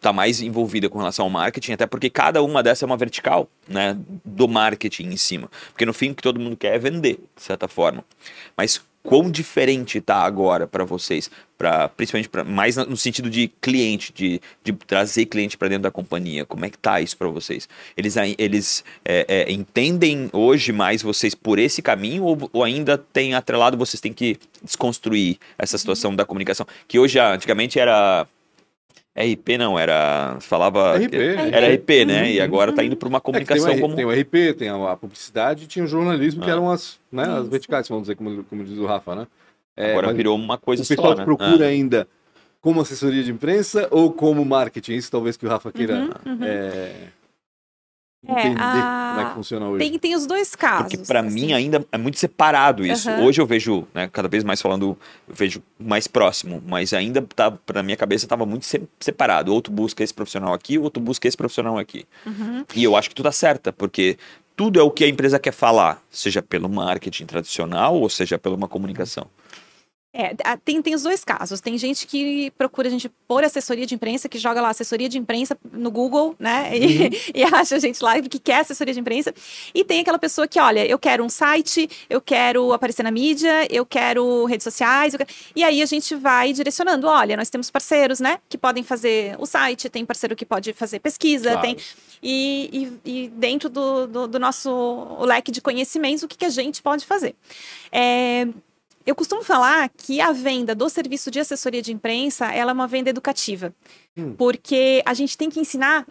tá mais envolvida com relação ao marketing, até porque cada uma dessas é uma vertical, né, do marketing em cima. Porque no fim o que todo mundo quer é vender, de certa forma. Mas quão diferente está agora para vocês, para principalmente pra, mais no sentido de cliente, de, de trazer cliente para dentro da companhia. Como é que tá isso para vocês? Eles, eles é, é, entendem hoje mais vocês por esse caminho ou, ou, ainda tem atrelado vocês têm que desconstruir essa situação da comunicação que hoje antigamente era RP não, era. Falava. RP, era RP, né? Uhum, e agora está indo para uma comunicação é tem o, como. Tem o RP, tem a publicidade e tinha o jornalismo, ah. que eram as, né, as verticais, vamos dizer, como, como diz o Rafa, né? É, agora virou uma coisa só. O pessoal né? procura ah. ainda como assessoria de imprensa ou como marketing? Isso talvez que o Rafa queira. Uhum, uhum. É é, entender a... como é que funciona hoje. Tem, tem os dois casos. Porque para assim. mim ainda é muito separado isso. Uhum. Hoje eu vejo, né, cada vez mais falando, eu vejo mais próximo, mas ainda tá, para minha cabeça estava muito separado. Outro busca esse profissional aqui, outro busca esse profissional aqui. Uhum. E eu acho que tu tá certa, porque tudo é o que a empresa quer falar, seja pelo marketing tradicional ou seja pela uma comunicação. É, tem, tem os dois casos. Tem gente que procura a gente por assessoria de imprensa, que joga lá assessoria de imprensa no Google, né? E, uhum. e acha a gente lá que quer assessoria de imprensa. E tem aquela pessoa que, olha, eu quero um site, eu quero aparecer na mídia, eu quero redes sociais. Quero... E aí a gente vai direcionando. Olha, nós temos parceiros, né? Que podem fazer o site, tem parceiro que pode fazer pesquisa, claro. tem. E, e, e dentro do, do, do, nosso leque de conhecimentos, o que, que a gente pode fazer. É, eu costumo falar que a venda do serviço de assessoria de imprensa ela é uma venda educativa. Hum. Porque a gente tem que ensinar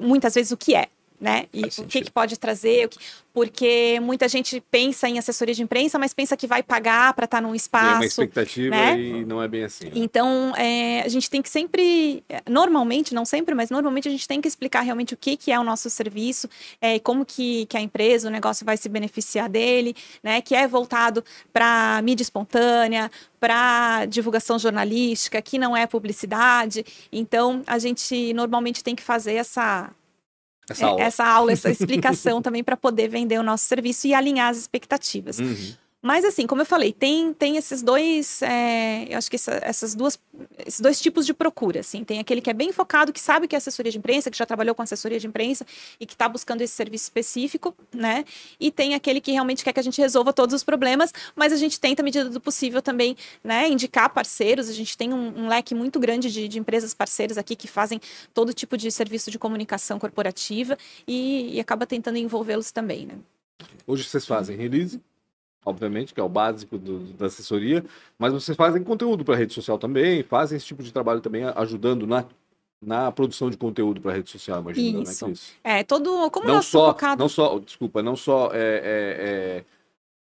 muitas vezes o que é né? E o que, que, pode trazer, porque muita gente pensa em assessoria de imprensa, mas pensa que vai pagar para estar tá num espaço. E é uma expectativa né? e não é bem assim. Né? Então, é, a gente tem que sempre, normalmente, não sempre, mas normalmente a gente tem que explicar realmente o que, que é o nosso serviço, é, como que, que a empresa, o negócio vai se beneficiar dele, né? Que é voltado para mídia espontânea, para divulgação jornalística, que não é publicidade. Então, a gente normalmente tem que fazer essa essa aula, essa, aula, essa explicação também para poder vender o nosso serviço e alinhar as expectativas. Uhum. Mas assim, como eu falei, tem, tem esses dois, é, eu acho que essa, essas duas, esses dois tipos de procura, assim. Tem aquele que é bem focado, que sabe que é assessoria de imprensa, que já trabalhou com assessoria de imprensa e que está buscando esse serviço específico, né? E tem aquele que realmente quer que a gente resolva todos os problemas, mas a gente tenta, à medida do possível, também, né, indicar parceiros. A gente tem um, um leque muito grande de, de, empresas parceiras aqui que fazem todo tipo de serviço de comunicação corporativa e, e acaba tentando envolvê-los também, né? Hoje vocês fazem release? Obviamente, que é o básico do, da assessoria, mas vocês fazem conteúdo para rede social também, fazem esse tipo de trabalho também, ajudando na, na produção de conteúdo para rede social, imagina, né, isso. Né? isso. É, todo, como não só, focado... não só, desculpa, não só é, é,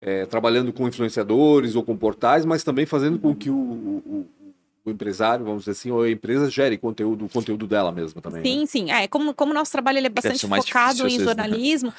é, é, trabalhando com influenciadores ou com portais, mas também fazendo com que o, o o empresário, vamos dizer assim, ou a empresa gere conteúdo, o conteúdo dela mesma também. Sim, né? sim. É, como, como o nosso trabalho ele é bastante focado em né? jornalismo, né?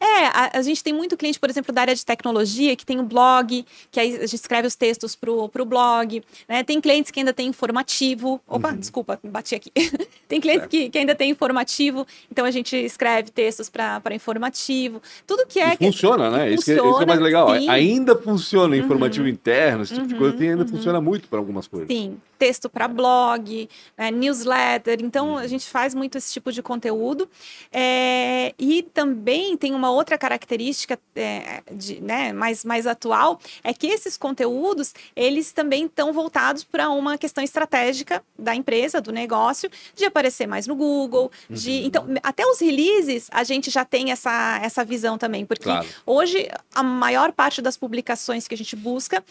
É, a, a, gente tem muito cliente, por exemplo, da área de tecnologia, que tem um blog, que aí a gente escreve os textos pro, pro blog, né? Tem clientes que ainda tem informativo. Opa, uhum. desculpa, bati aqui. tem clientes que, que ainda tem informativo, então a gente escreve textos para informativo. Tudo que é. E funciona, né? Isso, funciona, isso, é mais legal. Sim. Ainda funciona informativo uhum. interno, esse tipo uhum. de coisa, ainda uhum. funciona muito para algumas coisas. Sim texto para blog, né, newsletter. Então, a gente faz muito esse tipo de conteúdo. É, e também tem uma outra característica é, de, né, mais, mais atual, é que esses conteúdos, eles também estão voltados para uma questão estratégica da empresa, do negócio, de aparecer mais no Google, de... Uhum. Então, até os releases, a gente já tem essa, essa visão também, porque claro. hoje a maior parte das publicações que a gente busca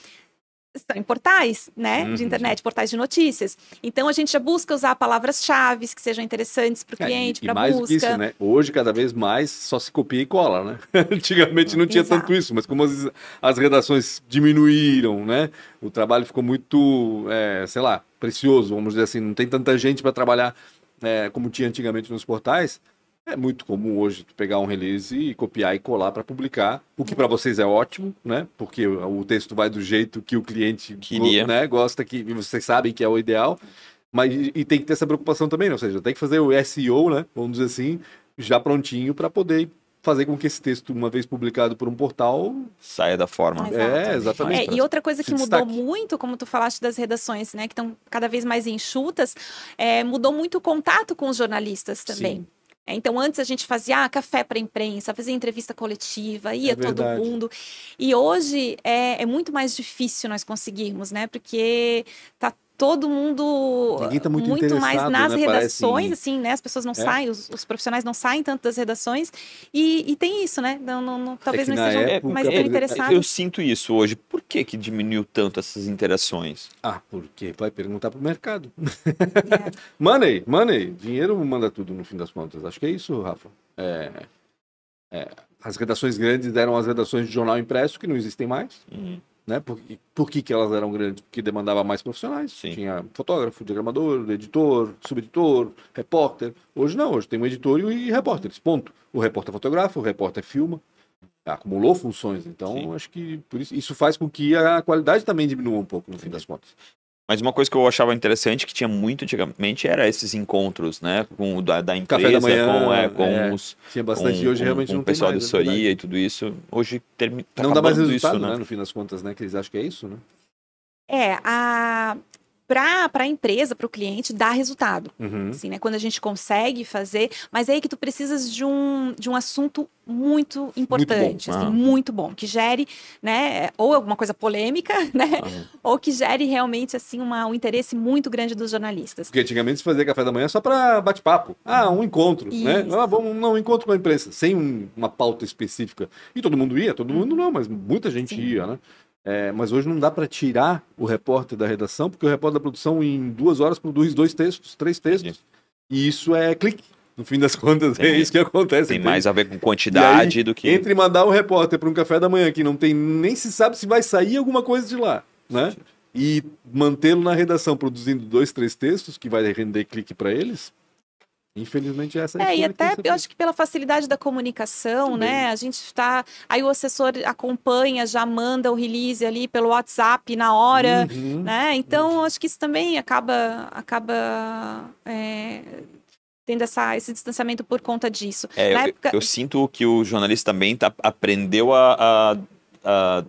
estão em portais, né, uhum. de internet, portais de notícias. Então a gente já busca usar palavras-chave que sejam interessantes para o cliente, é, para busca. Mais isso, né? Hoje cada vez mais só se copia e cola, né? Antigamente não tinha Exato. tanto isso, mas como as, as, redações diminuíram, né? O trabalho ficou muito, é, sei lá, precioso, vamos dizer assim, não tem tanta gente para trabalhar é, como tinha antigamente nos portais. É muito comum hoje tu pegar um release e copiar e colar para publicar, o que para vocês é ótimo, né? Porque o texto vai do jeito que o cliente Queria. Né, gosta, que vocês sabem que é o ideal. Mas e tem que ter essa preocupação também, né? ou seja, tem que fazer o SEO, né? Vamos dizer assim, já prontinho para poder fazer com que esse texto, uma vez publicado por um portal, saia da forma. É, exatamente. É, e outra coisa que mudou destaque. muito, como tu falaste das redações, né, que estão cada vez mais enxutas, é, mudou muito o contato com os jornalistas também. Sim. É, então, antes a gente fazia ah, café para imprensa, fazia entrevista coletiva, ia é todo mundo. E hoje é, é, muito mais difícil nós conseguirmos, né? Porque tá todo mundo tá muito, muito mais nas né? redações, Parece... assim, né? As pessoas não é. saem, os, os, profissionais não saem tanto das redações. E, e tem isso, né? Não, não, não talvez é não estejam época, mais tão interessados. Eu sinto isso hoje. Por que, que diminuiu tanto essas interações? Ah, porque vai perguntar para o mercado. É. money, money. Dinheiro manda tudo no fim das contas. Acho que é isso, Rafa. É, é, as redações grandes eram as redações de jornal impresso, que não existem mais. Uhum. Né? Por, por que, que elas eram grandes? Porque demandava mais profissionais. Sim. Tinha fotógrafo, diagramador, editor, subeditor, repórter. Hoje não, hoje tem um editor e repórteres, ponto. O repórter fotografa, o repórter filma. Acumulou funções, então Sim. acho que por isso, isso faz com que a qualidade também diminua um pouco, no fim das contas. Mas uma coisa que eu achava interessante, que tinha muito antigamente, era esses encontros, né? Com da, da empresa, Café da manhã, com, é, com é, os. Tinha bastante, com, hoje realmente com, não com o pessoal mais, de assessoria é e tudo isso. Hoje termina. Tá não dá mais resultado, isso, né? né? No fim das contas, né? Que eles acham que é isso, né? É, a para a empresa, para o cliente, dá resultado. Uhum. Assim, né? Quando a gente consegue fazer, mas é aí que tu precisas de um, de um assunto muito importante, muito bom, assim, ah. muito bom que gere, né, ou alguma coisa polêmica, né, ah. ou que gere realmente assim uma, um interesse muito grande dos jornalistas. Porque antigamente se fazia café da manhã só para bate-papo, ah, um encontro, né? Isso. né, ah, vamos não um encontro com a imprensa, sem um, uma pauta específica. E todo mundo ia, todo mundo não, mas muita gente Sim. ia, né? É, mas hoje não dá para tirar o repórter da redação, porque o repórter da produção, em duas horas, produz dois textos, três textos. E isso é clique. No fim das contas, é isso que acontece. Tem mais a ver com quantidade aí, do que. Entre mandar um repórter para um café da manhã que não tem nem se sabe se vai sair alguma coisa de lá, né? E mantê-lo na redação produzindo dois, três textos que vai render clique para eles, Infelizmente essa é, é e até eu acho que pela facilidade da comunicação, Também. né? A gente está aí o assessor acompanha, já manda o release ali pelo WhatsApp na hora, uhum. né? Então uhum. acho que isso também acaba acaba é, tendo essa, esse distanciamento por conta disso. É, eu, época... eu, sinto que o jornalista também tá, aprendeu a, a, a,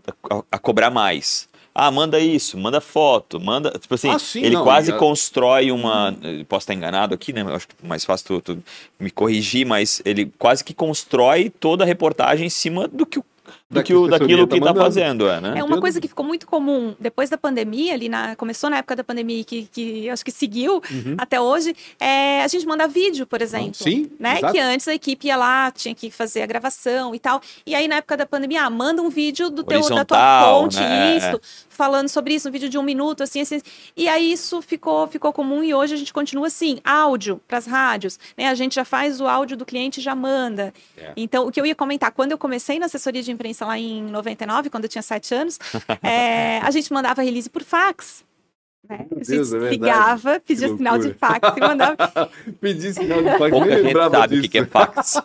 a cobrar mais ah, manda isso, manda foto, manda. Tipo assim, ah, sim, ele não, quase já... constrói uma. Posso estar enganado aqui, né? Eu acho que é mais fácil tu, tu me corrigir, mas ele quase que constrói toda a reportagem em cima do que o do que o, daquilo tá que está fazendo, é, né? É uma coisa que ficou muito comum depois da pandemia, ali na, começou na época da pandemia que, que acho que seguiu uhum. até hoje, é, a gente manda vídeo, por exemplo. Sim, né? Que antes a equipe ia lá, tinha que fazer a gravação e tal. E aí na época da pandemia, ah, manda um vídeo do teu, da tua fonte, né? isso, falando sobre isso, um vídeo de um minuto, assim, assim. E aí isso ficou, ficou comum e hoje a gente continua assim, áudio para as rádios, né? A gente já faz o áudio do cliente e já manda. É. Então, o que eu ia comentar, quando eu comecei na assessoria de imprensa lá em 99, quando eu tinha 7 anos, é, a gente mandava release por fax. Né? A gente Deus, é ligava, pedia sinal de fax e mandava. Pedir sinal de fax, Pouca gente sabe o que é fax.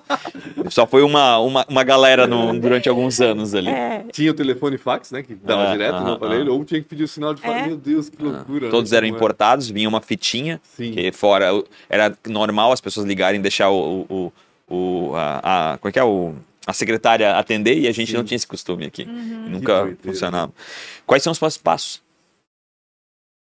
Só foi uma, uma, uma galera no, durante alguns anos ali. É. Tinha o telefone fax, né? Que dava ah, direto no aparelho, ah, ou tinha que pedir o sinal de fax. É. Meu Deus, que loucura. Todos né? eram importados, vinha uma fitinha, Sim. que fora era normal as pessoas ligarem e deixar o. o, o a, a, como é que é o a secretária atender e a gente Sim. não tinha esse costume aqui. Uhum. Nunca funcionava. Quais são os próximos passos?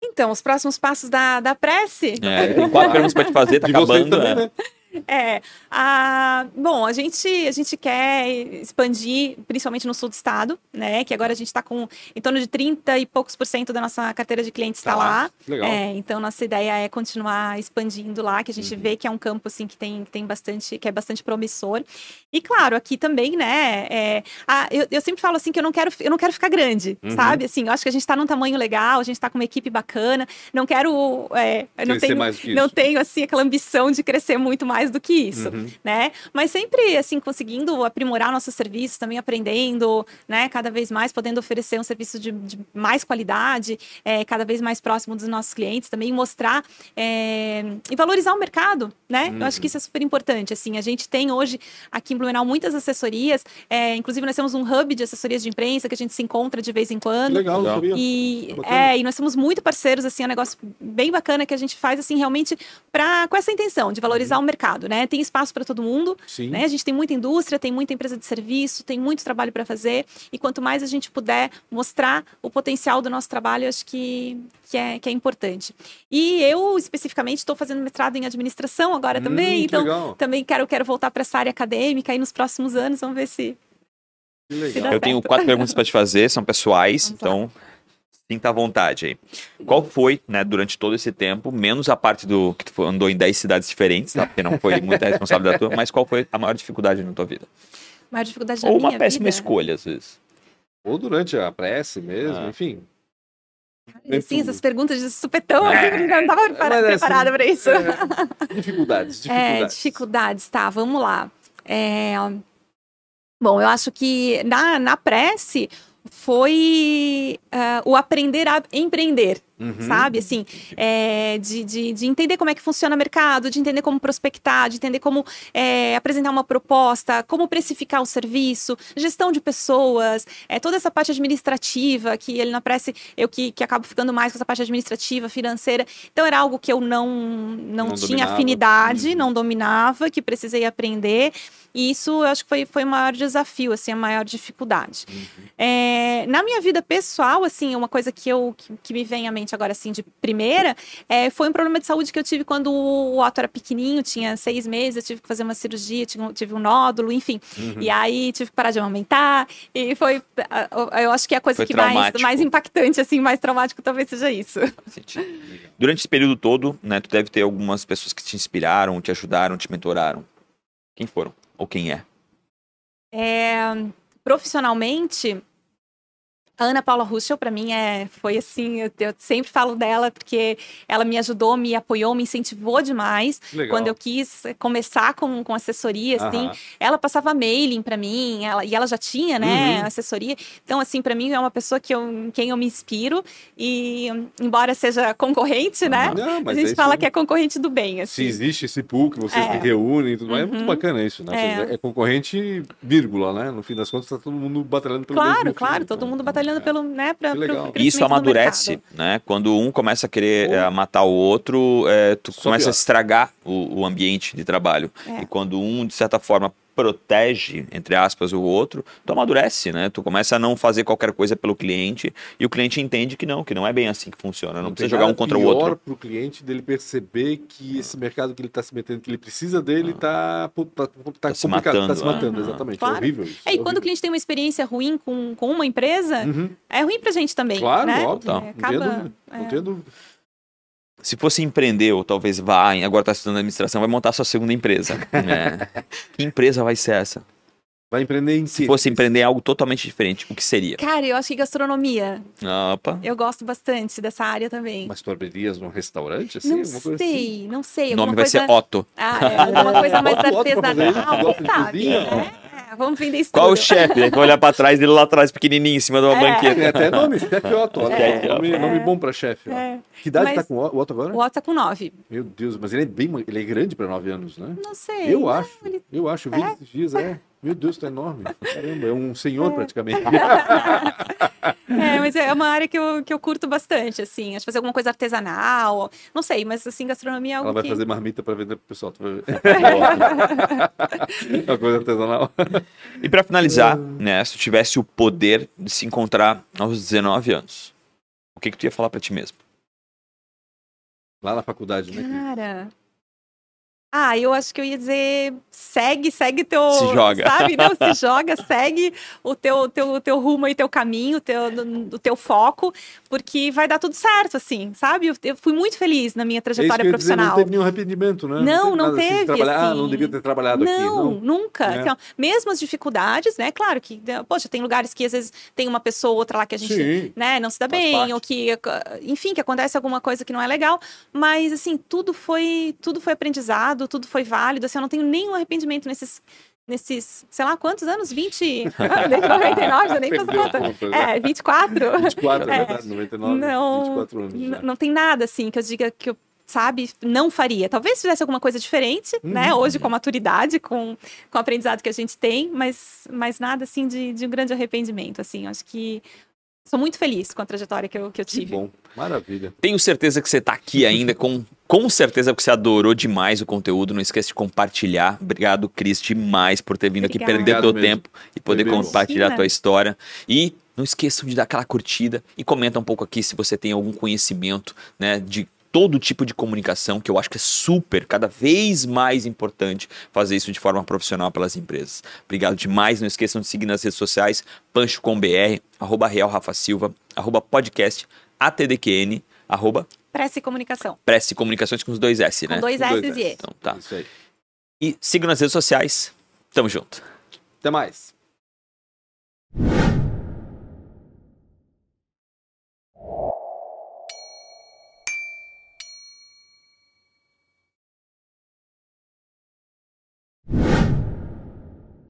Então, os próximos passos da, da prece. É, tem quatro perguntas para te fazer, tá acabando. Também, né? É, a, bom, a gente, a gente quer expandir, principalmente no sul do estado, né? Que agora a gente está com em torno de 30 e poucos por cento da nossa carteira de clientes está tá lá. lá. Legal. É, então, nossa ideia é continuar expandindo lá, que a gente uhum. vê que é um campo assim que tem, que tem bastante, que é bastante promissor. E claro, aqui também, né? É, a, eu, eu, sempre falo assim que eu não quero, eu não quero ficar grande, uhum. sabe? Assim, eu acho que a gente está num tamanho legal, a gente está com uma equipe bacana. Não quero, é, não tenho, não tenho assim aquela ambição de crescer muito mais mais do que isso, uhum. né? Mas sempre, assim, conseguindo aprimorar nossos serviços, também aprendendo, né? Cada vez mais podendo oferecer um serviço de, de mais qualidade, é, cada vez mais próximo dos nossos clientes, também mostrar é, e valorizar o mercado, né? Uhum. Eu acho que isso é super importante, assim. A gente tem hoje aqui em Blumenau muitas assessorias, é, inclusive nós temos um hub de assessorias de imprensa que a gente se encontra de vez em quando. Legal, Legal. E, é, e nós somos muito parceiros, assim, é um negócio bem bacana que a gente faz, assim, realmente pra, com essa intenção de valorizar uhum. o mercado mercado, né? Tem espaço para todo mundo, Sim. né? A gente tem muita indústria, tem muita empresa de serviço, tem muito trabalho para fazer e quanto mais a gente puder mostrar o potencial do nosso trabalho, acho que, que, é, que é importante. E eu, especificamente, estou fazendo mestrado em administração agora hum, também, então legal. também quero, quero voltar para essa área acadêmica aí nos próximos anos, vamos ver se eu certo. tenho quatro perguntas para te fazer, são pessoais, então. Sinta à vontade aí. Qual foi, né, durante todo esse tempo, menos a parte do que tu andou em 10 cidades diferentes, tá? Porque não foi muita responsabilidade tua, mas qual foi a maior dificuldade na tua vida? Maior dificuldade Ou uma péssima vida. escolha, às vezes. Ou durante a prece mesmo, ah. enfim. Sim, essas perguntas de supetão, é. assim, não estava preparada, é, preparada para isso. É, dificuldades, dificuldades. É, dificuldades, tá, vamos lá. É, Bom, eu acho que na, na prece foi uh, o aprender a empreender. Uhum. Sabe, assim, é, de, de, de, entender como é que funciona o mercado, de entender como prospectar, de entender como é, apresentar uma proposta, como precificar o serviço, gestão de pessoas, é, toda essa parte administrativa, que ele na prece, eu que, que acabo ficando mais com essa parte administrativa, financeira. Então, era algo que eu não, não, não tinha dominava. afinidade, uhum. não dominava, que precisei aprender. E isso eu acho que foi, foi o maior desafio, assim, a maior dificuldade. Uhum. É, na minha vida pessoal, assim, uma coisa que, eu, que, que me vem à mente agora, assim, de primeira, é, foi um problema de saúde que eu tive quando o Otto era pequenininho, tinha seis meses, eu tive que fazer uma cirurgia, tive, tive um nódulo, enfim. Uhum. E aí tive que parar de amamentar. E foi, eu acho que a coisa foi que mais, mais impactante, assim, mais traumático talvez seja isso. Durante esse período todo, né, tu deve ter algumas pessoas que te inspiraram, te ajudaram, te mentoraram. Quem foram? Ou quem é? é profissionalmente, a Ana Paula Ruschel, para mim, é, foi assim, eu, eu, sempre falo dela porque ela me ajudou, me apoiou, me incentivou demais. Legal. Quando eu quis começar com, com assessoria, assim, ela passava mailing para mim, ela, e ela já tinha, né, uhum. assessoria. Então, assim, para mim é uma pessoa que eu, em quem eu me inspiro e, embora seja concorrente, né, Não, a gente é fala que é concorrente do bem, assim. Se existe esse pool que vocês é. reúnem e tudo mais, uhum. é muito uhum. bacana isso, né? É. é. concorrente, vírgula, né? No fim das contas, tá todo mundo batalhando pelo claro, mesmo Claro, claro, todo mundo batalhando trabalhando pelo, né, pra, Isso amadurece, né? Quando um começa a querer é, matar o outro, é, tu Só começa pior. a estragar o, o, ambiente de trabalho. É. E quando um, de certa forma, protege, entre aspas, o outro, tu amadurece, né? Tu começa a não fazer qualquer coisa pelo cliente e o cliente entende que não, que não é bem assim que funciona. Não, não precisa jogar um contra o outro. para o cliente dele perceber que esse mercado que ele está se metendo, que ele precisa dele, está ah. tá, tá, tá, tá se matando. Tá se matando, né? exatamente. É claro. É horrível isso. É, e quando o cliente tem uma experiência ruim com, com uma empresa, uhum. é ruim para a gente também. Claro, né? óbvio. É, acaba, não tenho dúvida. Não é. Se fosse empreender, ou talvez vá, agora está estudando administração, vai montar sua segunda empresa. é. Que empresa vai ser essa? Vai empreender em Se fosse empreender em algo totalmente diferente, o que seria? Cara, eu acho que gastronomia. Opa. Eu gosto bastante dessa área também. Mas tu abririas num restaurante, assim? Não sei, assim? não sei. O nome vai coisa... ser Otto. Ah, é, alguma coisa mais artesanal, sabe? Né? É, vamos vender isso Qual o chefe? Aí vai olhar pra trás, ele lá atrás, pequenininho, em cima de uma é. banqueta. Tem até nome, chefe Otto. É. Nome, nome bom pra chefe. É. Que idade mas... tá com o Otto agora? O Otto tá com nove. Meu Deus, mas ele é bem ele é grande pra nove anos, né? Não sei. Eu não, acho. Ele... Eu acho, eu vi é? esses dias, é. Meu Deus, tá enorme. Caramba, é um senhor é. praticamente. é, mas é uma área que eu, que eu curto bastante, assim. Acho que fazer alguma coisa artesanal. Não sei, mas assim, gastronomia é algo Ela vai que... fazer marmita para vender pro pessoal, tu vai ver. é uma coisa artesanal. E para finalizar, né, se tu tivesse o poder de se encontrar aos 19 anos, o que que tu ia falar para ti mesmo? Lá na faculdade, né? Cara... Ah, eu acho que eu ia dizer, segue, segue teu, se joga. sabe? Não, se joga, segue o teu, teu, teu rumo e teu caminho, teu, o teu foco, porque vai dar tudo certo, assim, sabe? Eu, eu fui muito feliz na minha trajetória é profissional. Dizer, não teve nenhum arrependimento, né? Não, não, não teve. Assim, trabalhar, assim, ah, não devia ter trabalhado não, aqui. Não, nunca. É. Assim, mesmo as dificuldades, né? Claro que, poxa, tem lugares que às vezes tem uma pessoa ou outra lá que a gente né, não se dá bem, parte. ou que, enfim, que acontece alguma coisa que não é legal, mas assim, tudo foi, tudo foi aprendizado, tudo foi válido, assim, eu não tenho nenhum arrependimento nesses nesses, sei lá, quantos anos? 20? Desde 99, eu nem faço conta. É, 24? 24, é, é verdade, 99, não, 24 anos. Já. Não tem nada, assim, que eu diga que eu, sabe, não faria. Talvez fizesse alguma coisa diferente, uhum. né? Hoje, com a maturidade, com, com o aprendizado que a gente tem, mas, mas nada, assim, de, de um grande arrependimento, assim. Acho que sou muito feliz com a trajetória que eu, que eu tive. Que bom, maravilha. Tenho certeza que você está aqui ainda com. Com certeza que você adorou demais o conteúdo. Não esqueça de compartilhar. Obrigado, Cris, demais por ter vindo Obrigada. aqui, perder teu mesmo. tempo e poder compartilhar a tua história. E não esqueçam de dar aquela curtida e comenta um pouco aqui se você tem algum conhecimento né, de todo tipo de comunicação, que eu acho que é super, cada vez mais importante fazer isso de forma profissional pelas empresas. Obrigado demais. Não esqueçam de seguir nas redes sociais, pancho com BR, arroba Real Rafa Silva, arroba podcast, ATDQN, arroba Prece Comunicação. Prece Comunicações com os dois S, né? Com dois S e E. Então tá. Isso aí. E siga nas redes sociais. Tamo junto. Até mais.